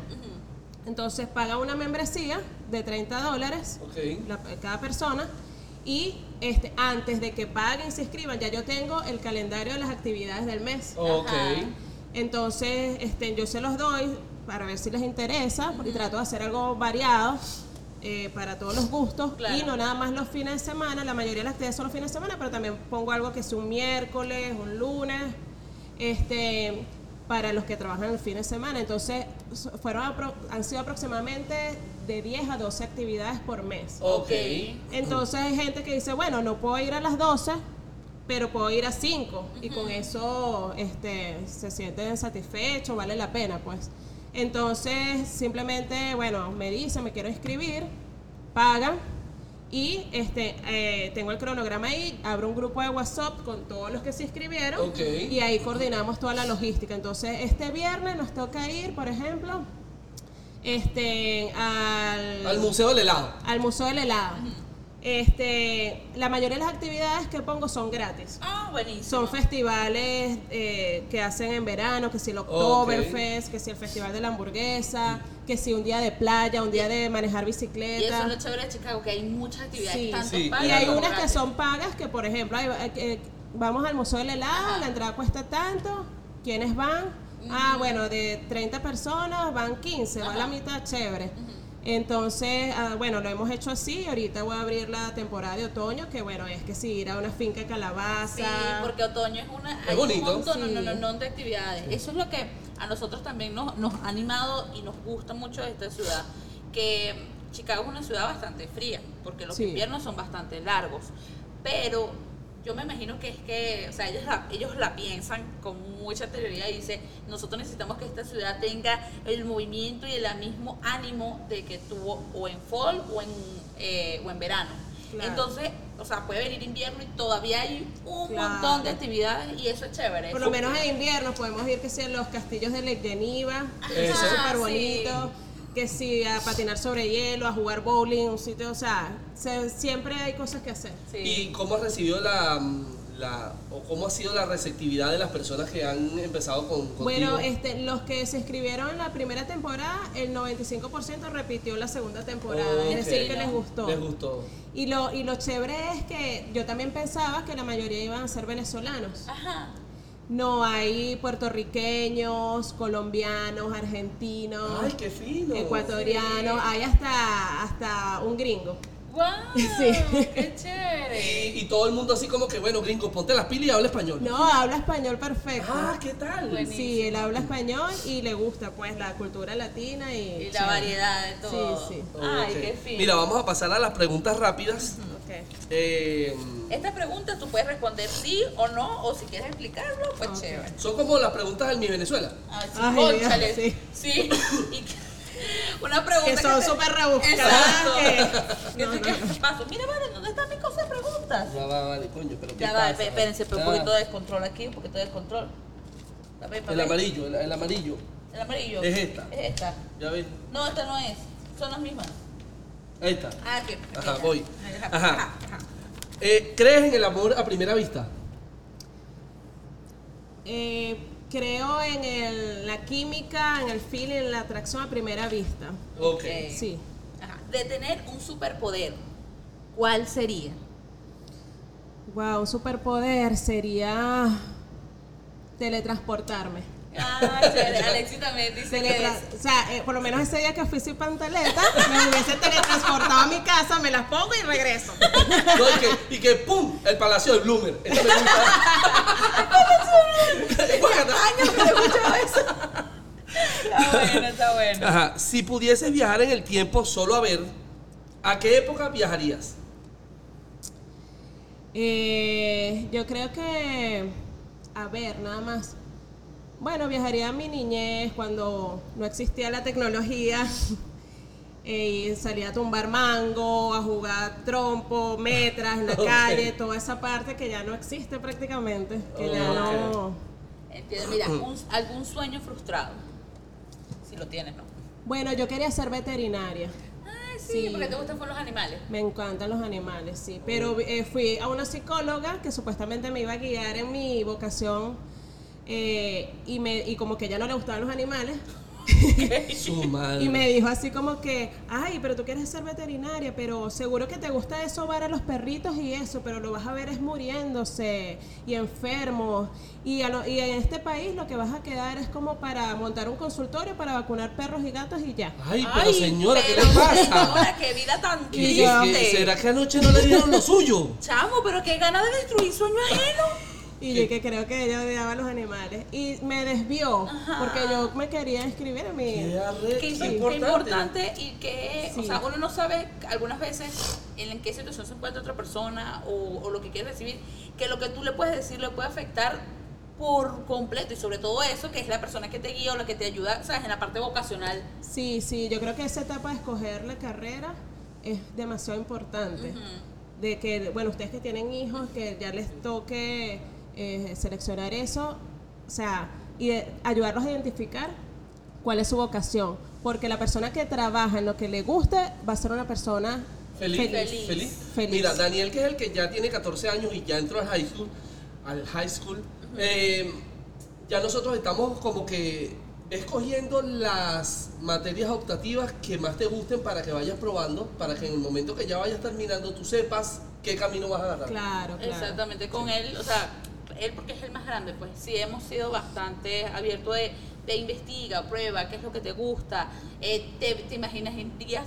Entonces paga una membresía de 30 dólares la- cada persona y este, antes de que paguen y se inscriban ya yo tengo el calendario de las actividades del mes. Ok. Ajá. Entonces este, yo se los doy para ver si les interesa y trato de hacer algo variado. eh, para todos los gustos Claro. y no nada más los fines de semana, la mayoría de las actividades son los fines de semana, pero también pongo algo que sea un miércoles, un lunes, este, para los que trabajan el fin de semana. Entonces, fueron han sido aproximadamente de 10 a 12 actividades por mes. Ok. Entonces hay gente que dice, bueno, no puedo ir a las 12, pero puedo ir a 5 y con eso este, se sienten satisfechos, vale la pena, pues. Entonces, simplemente, bueno, me dicen, me quiero inscribir, pagan y este, eh, tengo el cronograma ahí, abro un grupo de WhatsApp con todos los que se inscribieron y ahí coordinamos toda la logística. Entonces, este viernes nos toca ir, por ejemplo, este, al, Al Museo del Helado. al Museo del Helado. Este, la mayoría de las actividades que pongo son gratis. Ah, buenísimo. Son festivales eh, que hacen en verano, que si el Oktoberfest, que si el Festival de la Hamburguesa, que si un día de playa, un día de manejar Y eso es bicicleta. lo chévere de Chicago, que hay muchas actividades, Sí. tanto Sí. pagas Y hay unas que son pagas, que por ejemplo, hay- hay que- vamos al Museo del Helado, Ajá. la entrada cuesta tanto, ¿quiénes van? Ah, bueno, de 30 personas van 15, va Ajá. la mitad, chévere. Entonces, ah, bueno, lo hemos hecho así. Ahorita voy a abrir la temporada de otoño, que bueno, es que si ir a una finca de calabaza. Sí, porque otoño es una. Es hay bonito. un montón no, Sí. no, no, no, de actividades. Eso es lo que a nosotros también nos, nos ha animado y nos gusta mucho de esta ciudad. Que Chicago es una ciudad bastante fría, porque los Sí. inviernos son bastante largos. Pero yo me imagino que es que, o sea, ellos la, ellos la piensan con mucha anterioridad y dicen, nosotros necesitamos que esta ciudad tenga el movimiento y el mismo ánimo de que tuvo o en fall o en, eh, o en verano. Claro. Entonces, o sea, puede venir invierno y todavía hay un Claro. montón de actividades y eso es chévere. Por lo menos en invierno podemos ir que sea los castillos de Lake Geneva, que Eso. son súper sí. Que si a patinar sobre hielo, a jugar bowling, un sitio, o sea, se- siempre hay cosas que hacer. Sí. ¿Y cómo has recibido la, la, o cómo ha sido la receptividad de las personas que han empezado con, contigo? Bueno, este, los que se inscribieron en la primera temporada, el 95% repitió la segunda temporada, es decir, que les gustó. Les gustó. Y lo, y lo chévere es que yo también pensaba que la mayoría iban a ser venezolanos. Ajá. No, hay puertorriqueños, colombianos, argentinos, Ay, qué fino. ecuatorianos, hay hasta, hasta un gringo. (laughs) Sí. ¡Qué chévere! Y, y todo el mundo así como que, bueno, gringo, ponte las pilas y habla español. No, habla español perfecto. Ah, ¿qué tal? Bueno. Sí, él habla español y le gusta pues la cultura latina y, Y la variedad de todo. Sí, sí. Ay, qué fino. Mira, vamos a pasar a las preguntas rápidas. Ok. Eh, Esta pregunta tú puedes responder sí o no, o si quieres explicarlo, pues chévere. son como las preguntas del Mi Venezuela. Ah, sí, Ay, cónchale. Dios, Sí. (coughs) Y que- (laughs) una pregunta. Que son súper rebuscadas. Exacto. que- (laughs) no, tú no, que no. paso. Mira, vale, ¿dónde está mi cosa de preguntas? Ya va, vale, coño, pero ¿qué Ya va, espérense, pero un poquito de descontrol aquí, un poquito de descontrol. El amarillo, el, el amarillo. El amarillo. Es esta. Es esta. Ya ves. No, esta no es. Son las mismas. Ahí está. Ah, que. Ajá, voy. Ajá. Ajá. ajá, ajá. Eh, ¿Crees en el amor a primera vista? Eh, creo en el- la química, en el feeling, en la atracción a primera vista. Ok. Ok. Sí. Ajá. De tener un superpoder, ¿cuál sería? Wow, un superpoder sería teletransportarme. Ah, chévere. Alexi también dice que o sea, eh, por lo menos ese día que fui sin pantaleta, me hubiese teletransportado a mi casa, me las pongo y regreso. No, y, que, y que ¡pum! El Palacio de Bloomer. Esta me gusta. años que no he escuchado eso. Está bueno, está bueno. Ajá. Si pudieses viajar en el tiempo solo a ver, ¿a qué época viajarías? Eh, yo creo que, a ver, nada más. Bueno, viajaría a mi niñez cuando no existía la tecnología (laughs) eh, y salía a tumbar mango, a jugar trompo, metras en la (laughs) calle, toda esa parte que ya no existe prácticamente, que ya no... Entiendo. Mira, un- algún sueño frustrado. Si lo tienes, ¿no? Bueno, yo quería ser veterinaria. Ay, sí, Sí. porque te gustan los animales. Me encantan los animales, sí. Pero eh, fui a una psicóloga que supuestamente me iba a guiar en mi vocación eh, y, me, y como que a ella no le gustaban los animales. Su madre. Y me dijo así como que, ay, pero tú quieres ser veterinaria, pero seguro que te gusta eso ver a los perritos y eso, pero lo vas a ver es muriéndose y enfermos. Y, a lo- y en este país lo que vas a quedar es como para montar un consultorio para vacunar perros y gatos y ya. Ay, pero señora, ¿qué le pero pasa? Señora, qué vida tan ¿Qué- triste. qué- ¿Será que anoche no le dieron lo suyo? Chamo, pero qué gana de destruir sueño ajeno. Y yo que creo que ella odiaba a los animales. Y me desvió, Ajá. porque yo me quería inscribir en mi... Qué Qué, qué qué importante. y que, o Sí. sea, uno no sabe algunas veces en, qué situación se encuentra otra persona o, o lo que quiere recibir, que lo que tú le puedes decir le puede afectar por completo y sobre todo eso, que es la persona que te guía o la que te ayuda, sabes, en la parte vocacional. Sí, sí, yo creo que esa etapa de escoger la carrera es demasiado importante. De que, bueno, ustedes que tienen hijos, que ya les toque eh, seleccionar eso, o sea, y de- ayudarlos a identificar cuál es su vocación. Porque la persona que trabaja en lo que le guste va a ser una persona Feliz, Feliz. feliz. Feliz. Mira, Daniel, que es el que ya tiene 14 años y ya entró al high school, al high school, eh, ya nosotros estamos como que escogiendo las materias optativas que más te gusten para que vayas probando, para que en el momento que ya vayas terminando tú sepas qué camino vas a agarrar. Claro, claro. Exactamente, con él, o sea, él porque es el más grande, pues sí hemos sido bastante abiertos de, de investiga, prueba, qué es lo que te gusta, eh, te, te imaginarías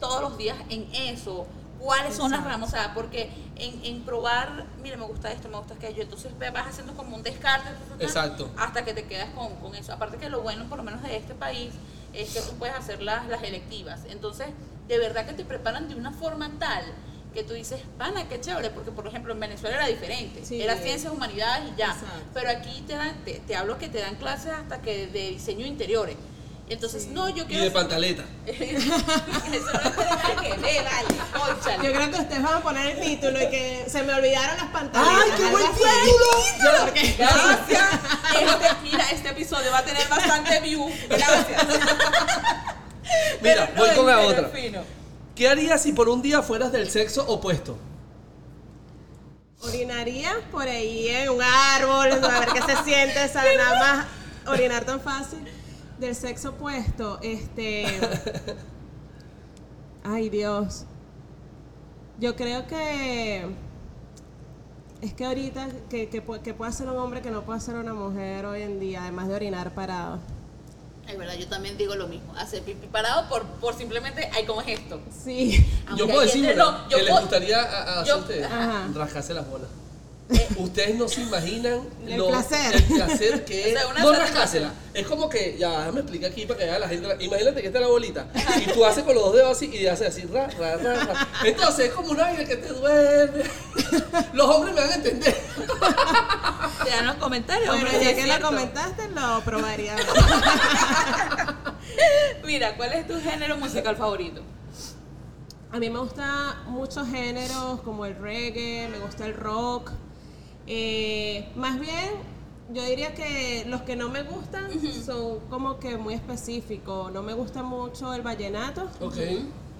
todos los días en eso, cuáles son las Exacto. ramas, o sea, porque en, en probar, mira, me gusta esto, me gusta aquello, entonces vas haciendo como un descarte, Exacto. hasta que te quedas con, con eso. Aparte que lo bueno, por lo menos de este país, es que tú puedes hacer las, las electivas. Entonces, de verdad que te preparan de una forma tal que tú dices, pana, qué chévere, porque por ejemplo en Venezuela era diferente, Sí. era ciencias, humanidades y ya. Exacto. Pero aquí te dan, te, te hablo que te dan clases hasta que de diseño de interiores. Entonces, no, yo Y quiero. de pantaleta. (laughs) Eso no tiene nada que ver, vale. Yo creo que ustedes van a poner el título y que se me olvidaron las pantallas. ¡Ay, qué buen así. título! (laughs) Porque- Gracias. Este, mira, este episodio va a tener bastante view. Gracias. Mira, Pero no, voy con la otra. fino. ¿Qué harías si por un día fueras del sexo opuesto? Orinaría por ahí en un árbol, a ver qué se siente, ¿sabes? Nada más orinar tan fácil. Del sexo opuesto, este. Ay, Dios. Yo creo que. Es que ahorita, que, que, que puede hacer un hombre que no puede hacer una mujer hoy en día, además de orinar parado. Es verdad, yo también digo lo mismo. Hacer pipí parado por, por simplemente, ay, ¿cómo es esto? Sí. Aunque Yo puedo hay decir gente- una, no, yo que les gustaría a, a yo- ustedes. Ajá. Rascarse las bolas. Ustedes no se imaginan El lo- placer. el placer que (laughs) O es. sea, una no rascársela. Es como que, ya, déjame explicar aquí para que vea la gente. Imagínate que esta es la bolita. Y tú haces con los dos dedos así y haces así, ra, ra, ra, ra. Entonces es como un aire que te duerme. (laughs) Los hombres me van a entender. (laughs) Te dan los comentarios. Bueno, hombre, ya que lo cierto. comentaste, lo probaría. (laughs) Mira, ¿cuál es tu género musical favorito? A mí me gusta muchos géneros como el reggae, me gusta el rock. Eh, más bien, yo diría que los que no me gustan son como que muy específicos. No me gusta mucho el vallenato Ok.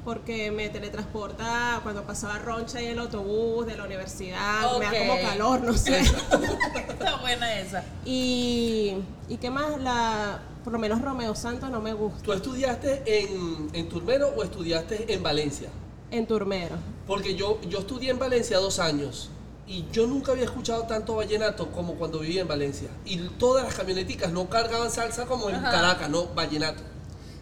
Porque me teletransporta cuando pasaba roncha en el autobús de la universidad, me da como calor, no sé. (laughs) Está buena esa. y, y qué más, la, por lo menos Romeo Santos no me gusta. ¿Tú estudiaste en, en Turmero o estudiaste en Valencia? En Turmero. Porque yo, yo estudié en Valencia dos años y yo nunca había escuchado tanto vallenato como cuando vivía en Valencia. Y todas las camioneticas no cargaban salsa como en Ajá. Caracas, no, vallenato.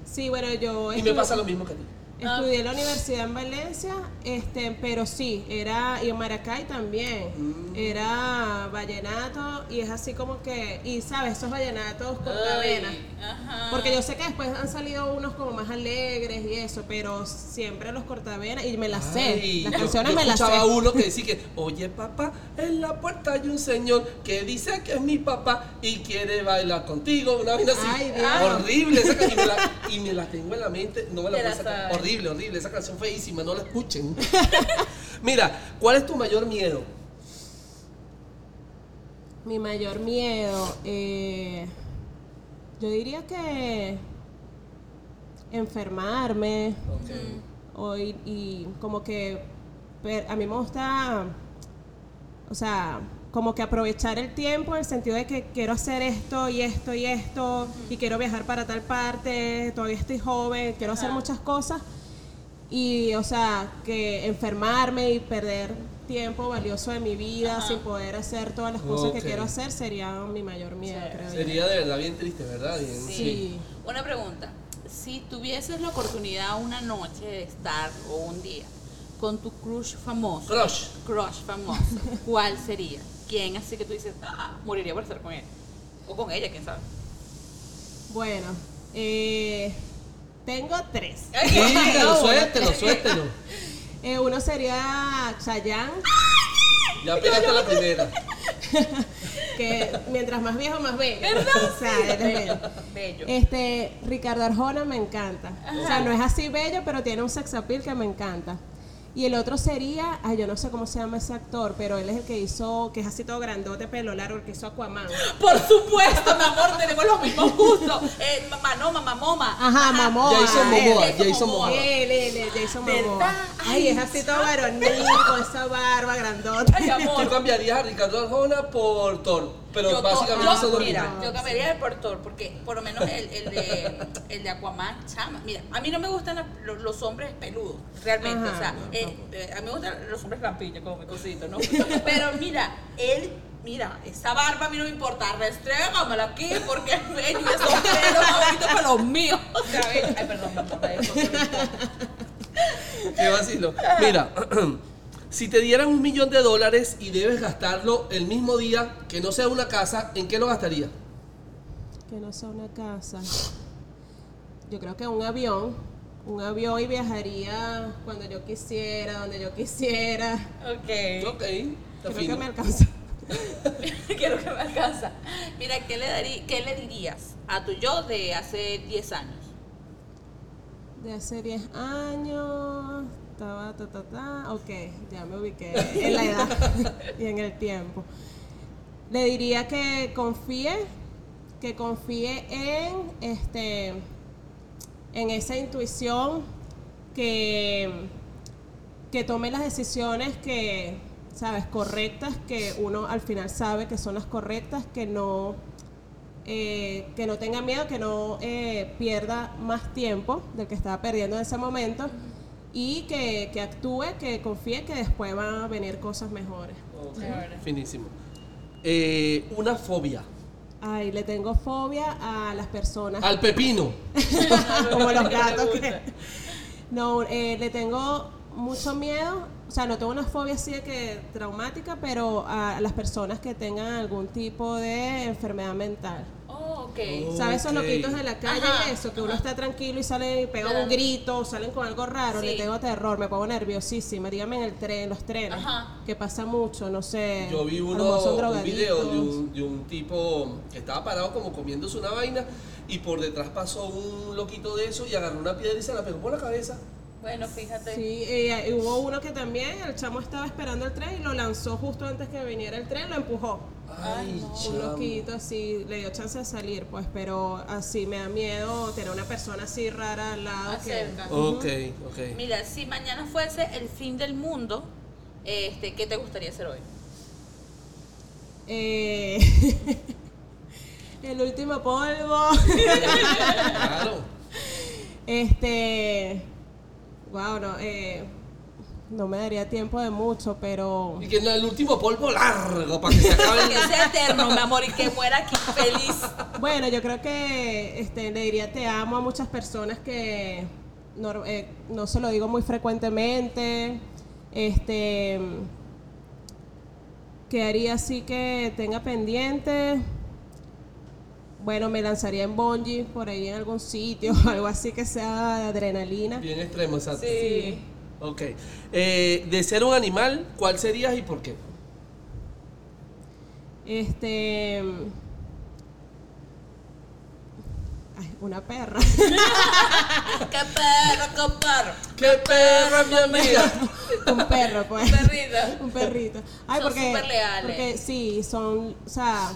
Sí, bueno, yo Y me pasa lo mismo que a ti. Estudié en la universidad en Valencia, este, pero sí, era, y en Maracay también, Mm. era vallenato y es así como que, y sabes, esos vallenatos cortavenas. Ay, Ajá. Porque yo sé que después han salido unos como más alegres y eso, pero siempre los cortavenas, y me las sé, las yo- canciones yo me las sé. escuchaba uno que (laughs) decía que, oye papá, en la puerta hay un señor que dice que es mi papá y quiere bailar contigo, una vaina así. Ay, Dios. horrible esa. Y me, la, y me la tengo en la mente, no me la Te puedo la sacar. Horrible, horrible, esa canción feísima, no la escuchen. (laughs) Mira, ¿cuál es tu mayor miedo? Mi mayor miedo, eh, yo diría que enfermarme. o y, y como que per- a mí me gusta o sea como que aprovechar el tiempo en el sentido de que quiero hacer esto y esto y esto y quiero viajar para tal parte todavía estoy joven quiero hacer muchas cosas y o sea que enfermarme y perder tiempo valioso de mi vida Ajá. sin poder hacer todas las cosas que quiero hacer sería mi mayor miedo Sí. creo. Sería de verdad bien triste, ¿verdad? Bien, Sí. sí. Una pregunta. Si tuvieses la oportunidad una noche de estar o un día con tu crush famoso, Crush. crush famoso, (laughs) ¿cuál sería? ¿Quién así que tú dices, ah, moriría por estar con él? O con ella, quién sabe. bueno eh, tengo tres (laughs) Dígalo, suéltelo, suéltelo. (laughs) Eh, uno sería Chayanne, Ya pegaste la primera. (laughs) que mientras más viejo, más bello. O sea, él es bello. Bello. Este, Ricardo Arjona me encanta. O sea, no es así bello, pero tiene un sex appeal que me encanta. Y el otro sería, ay, yo no sé cómo se llama ese actor, pero él es el que hizo, que es así todo grandote, pelo largo, el que hizo Aquaman. Por supuesto, mi amor, tenemos los mismos gustos. Eh, mamá, no, mamá, moma. Ajá, Momoa. Jason. Momoa, Jason Momoa. Él, él, él, Jason. Momoa. Ay, es así todo varonil, con esa barba grandota. Ay, amor. Tú cambiarías a Ricardo Arjona por Thor, pero yo, básicamente yo- lo mira, yo cambiaría el portor porque por lo menos el, el de, el de Aquaman, chama. Mira, a mí no me gustan la- los, los hombres peludos, realmente. Ajá, o sea, no, eh, eh, a mí me gustan los hombres lampiños, como mi cosito, ¿no? Pero mira, él, mira, esa barba a mí no me importa, restrégamela aquí porque es bello y esos pelos favoritos que los míos. O sea, bello. Ay, perdón, me importa eso. no importa. Qué vacilo. Mira, si te dieran un millón de dólares y debes gastarlo el mismo día, que no sea una casa, ¿en qué lo gastarías? Que no sea una casa. Yo creo que un avión. Un avión y viajaría cuando yo quisiera, donde yo quisiera. Ok. Ok, Creo fino. que me alcanza. (laughs) Quiero que me alcanza. Mira, ¿qué le, darí- ¿qué le dirías a tu yo de hace 10 años? De hace 10 años. Estaba ta, ta, ta. Ok, ya me ubiqué en la edad (laughs) y en el tiempo. Le diría que confíe, que confíe en este en esa intuición que, que tome las decisiones que, sabes, correctas, que uno al final sabe que son las correctas, que no, eh, que no tenga miedo, que no eh, pierda más tiempo del que estaba perdiendo en ese momento y que, que actúe, que confíe que después van a venir cosas mejores. Finísimo. Eh, una fobia. Ay, le tengo fobia a las personas. Al pepino. (laughs) como los (laughs) gatos que... (laughs) No, eh, le tengo mucho miedo, o sea, no tengo una fobia así de que traumática, pero a las personas que tengan algún tipo de enfermedad mental. Ok. Oh. ¿Sabes esos loquitos de la calle Ajá, eso? Que uno está tranquilo y salen y Claro. un grito, o salen con algo raro, le tengo terror, me pongo nerviosísima. Dígame en el tren, los trenes, Ajá. que pasa mucho, no sé. Yo vi uno, un video de un, de un tipo que estaba parado como comiéndose una vaina y por detrás pasó un loquito de eso y agarró una piedra y se la pegó por la cabeza. Bueno, fíjate. Sí, y hubo uno que también, el chamo estaba esperando el tren y lo lanzó justo antes que viniera el tren, lo empujó. Ay, Un loquito así, le dio chance de salir, pues, pero así me da miedo tener una persona así rara al lado. que-. Ok, ok. Mira, si mañana fuese el fin del mundo, este, ¿qué te gustaría hacer hoy? Eh, (laughs) el último polvo. (laughs) Claro. este. Wow, no, eh, no me daría tiempo de mucho, pero. Y que el último polvo largo para que se acabe (laughs) Que sea eterno, mi amor, y que muera aquí feliz. Bueno, yo creo que este, le diría te amo a muchas personas que no, eh, no se lo digo muy frecuentemente. Este, que haría así que tenga pendiente. Bueno, me lanzaría en bungee por ahí en algún sitio, (laughs) algo así que sea de adrenalina. Bien extremo, exacto. Sí. Ok. Eh, de ser un animal, ¿cuál serías y por qué? Este. Ay, una perra. (laughs) ¡Qué perro, qué perro! ¡Qué perra, mi amiga! un perro, pues. Perrita. (laughs) un perrito. Ay, Son porque, súper leales. porque sí, son, o sea,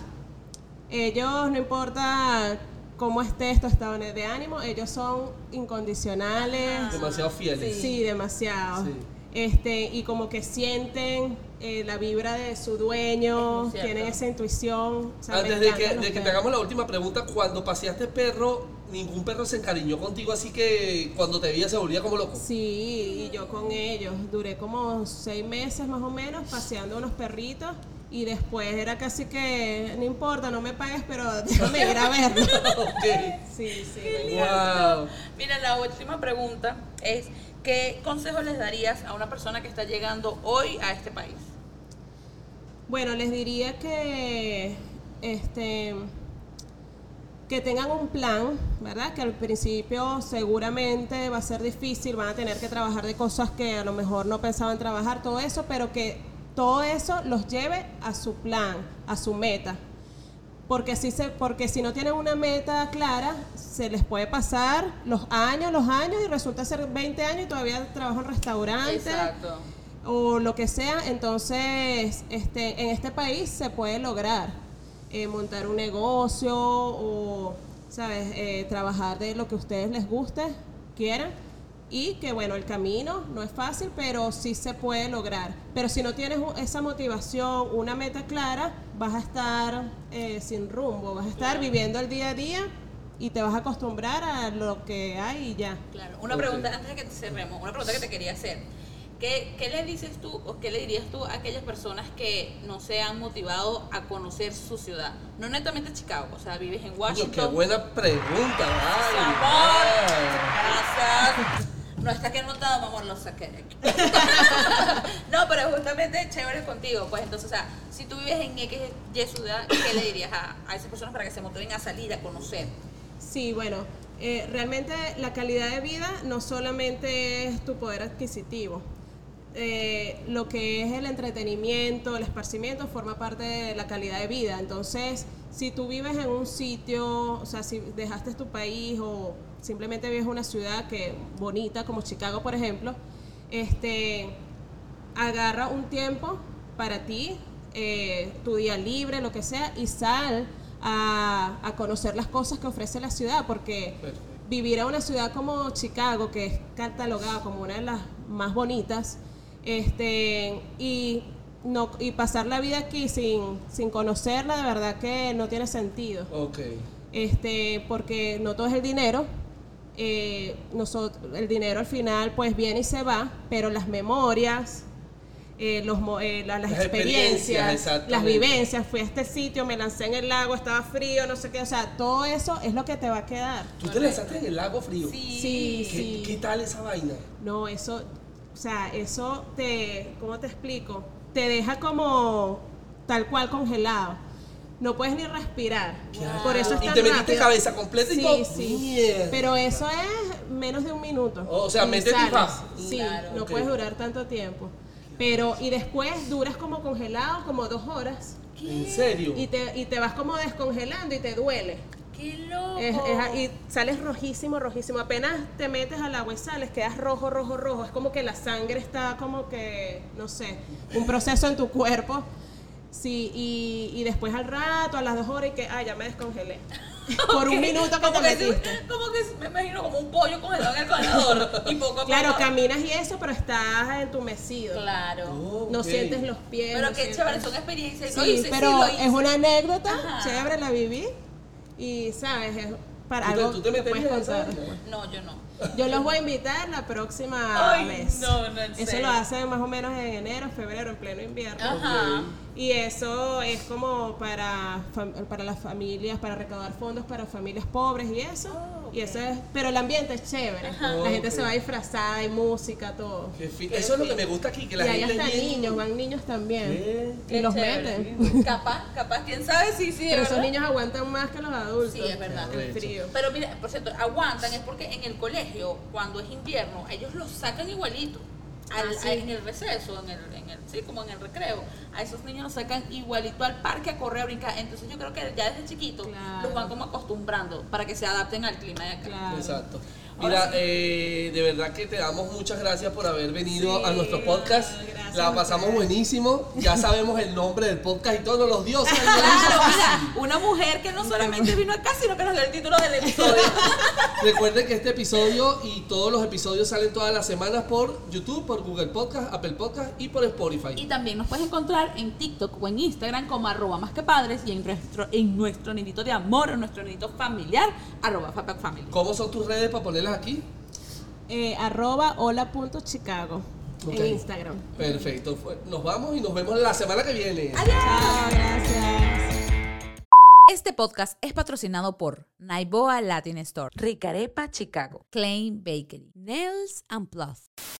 ellos no importa cómo esté tu estado de ánimo, ellos son incondicionales. Demasiado fieles. Sí, demasiado. Sí. Este, y como que sienten eh, la vibra de su dueño, Es tienen esa intuición. o sea, me Antes de que, de que te hagamos la última pregunta, cuando paseaste perro, ningún perro se encariñó contigo, así que cuando te veía se volvía como loco. Sí, y yo con ellos. Duré como seis meses más o menos paseando unos perritos y después era casi que, no importa, no me pagues, pero déjame ir a verlo. (laughs) Ok. Sí, sí. Wow. Mira, la última pregunta es, ¿qué consejos les darías a una persona que está llegando hoy a este país? Bueno, les diría que este que tengan un plan, ¿verdad? Que al principio seguramente va a ser difícil, van a tener que trabajar de cosas que a lo mejor no pensaban trabajar, todo eso, pero que todo eso los lleve a su plan, a su meta. Porque, así se, porque si no tienen una meta clara, se les puede pasar los años, los años y resulta ser 20 años y todavía trabajo en restaurante Exacto. o lo que sea, entonces este, en este país se puede lograr eh, montar un negocio o, ¿sabes?, Eh, trabajar de lo que a ustedes les guste, quieran. Y que bueno, el camino no es fácil, pero sí se puede lograr. Pero si no tienes esa motivación, una meta clara, vas a estar eh, sin rumbo, vas a estar viviendo el día a día y te vas a acostumbrar a lo que hay y ya. Claro. Una pregunta, antes de que te cerremos, una pregunta que te quería hacer. ¿Qué, ¿Qué le dices tú o qué le dirías tú a aquellas personas que no se han motivado a conocer su ciudad? No netamente Chicago, o sea, vives en Washington. qué buena pregunta, vale. amor, gracias. No está que anotado, mi amor, lo saqué (laughs) no, pero justamente chévere contigo. Pues entonces, o sea, si tú vives en X, Y ciudad, ¿qué le dirías a, a esas personas para que se motiven a salir, a conocer? Sí, bueno, eh, realmente la calidad de vida no solamente es tu poder adquisitivo. Eh, lo que es el entretenimiento, el esparcimiento, forma parte de la calidad de vida. Entonces, si tú vives en un sitio, o sea, si dejaste tu país o simplemente vives en una ciudad que bonita como Chicago, por ejemplo, este, agarra un tiempo para ti, eh, tu día libre, lo que sea, y sal a, a conocer las cosas que ofrece la ciudad, porque vivir en una ciudad como Chicago, que es catalogada como una de las más bonitas, este, y, no, y pasar la vida aquí sin, sin conocerla, de verdad que no tiene sentido Ok. este, porque no todo es el dinero. eh, nosotros, el dinero al final pues viene y se va, pero las memorias, eh, los, eh, la- las, Las experiencias, experiencias, las vivencias. Fui a este sitio, me lancé en el lago, estaba frío, no sé qué. O sea, todo eso es lo que te va a quedar. Tú te lanzaste en el lago frío. Sí, ¿Qué, sí. qué tal esa vaina? No, eso, o sea, eso te, ¿cómo te explico? Te deja como tal cual congelado. No puedes ni respirar. Por eso es Y tan te metiste rápido. cabeza completa y Sí, todo. sí. Pero eso es menos de un minuto. O sea, Y métete y. Sí, Claro. no puedes durar tanto tiempo. Pero, y después duras como congelado, como dos horas. ¿En serio? Y te, y te vas como descongelando y te duele. ¡Qué loco! Es- es- y sales rojísimo, rojísimo. Apenas te metes al agua y sales, quedas rojo, rojo, rojo. Es como que la sangre está como que, no sé, un proceso en tu cuerpo. Sí, y, y después al rato, a las dos horas, y que, ah, ya me descongelé. (laughs) Por un Ok. minuto que como te que, metiste. como que me imagino como un pollo congelado en el congelador. y poco a poco. Claro, caminas y eso, pero estás entumecido. Claro. Oh, No ok. sientes los pies. Pero no qué sientes- chévere, son experiencias. Sí, hice, pero sí, es una anécdota Ajá. chévere, la viví. Y, ¿sabes? Es para ¿Tú te- algo tú te que puedes contar. No, yo no. Yo los voy a invitar la próxima Ay, vez. no, no, Eso lo hacen más o menos en enero, febrero, en pleno invierno. Ajá. Y eso es como para, para las familias, para recaudar fondos para familias pobres y eso. Oh, Y eso es, pero el ambiente es chévere. La gente se va disfrazada, hay música, todo. Qué Eso es lo que me gusta aquí, que la y gente hasta es bien- niños, van niños también. Y los chévere. meten. Capaz, capaz, quién sabe, sí, sí, Pero es esos niños aguantan más que los adultos. Sí, es verdad. El frío. Pero mira, por cierto, aguantan es porque en el colegio, cuando es invierno, ellos los sacan igualito. Al- Ah, sí. en el receso, en el, en el, sí, como en el recreo. A esos niños los sacan igualito al parque a correr, a brincar. Entonces yo creo que ya desde chiquitos Claro. los van como acostumbrando para que se adapten al clima de acá. Claro. Exacto. Mira, eh, de verdad que te damos muchas gracias por haber venido Sí, a nuestro podcast. gracias La pasamos buenísimo. Ya (laughs) sabemos el nombre del podcast y todos los dioses. Claro, mira, (laughs) una mujer que no solamente vino acá, sino que nos dio el título del episodio. (laughs) Recuerden que este episodio y todos los episodios salen todas las semanas por YouTube, por Google Podcast, Apple Podcast y por Spotify. Y también nos puedes encontrar en TikTok o en Instagram como arroba más que padres y en nuestro, en nuestro nidito de amor, en nuestro nidito familiar, arroba Family. ¿Cómo son tus redes para aquí? Eh, arroba hola.chicago Ok. en Instagram. Perfecto. Nos vamos y nos vemos la semana que viene. Chao, gracias. Este podcast es patrocinado por Naiboa Latin Store, Ricarepa Chicago, Klein Bakery, Nails and Plus.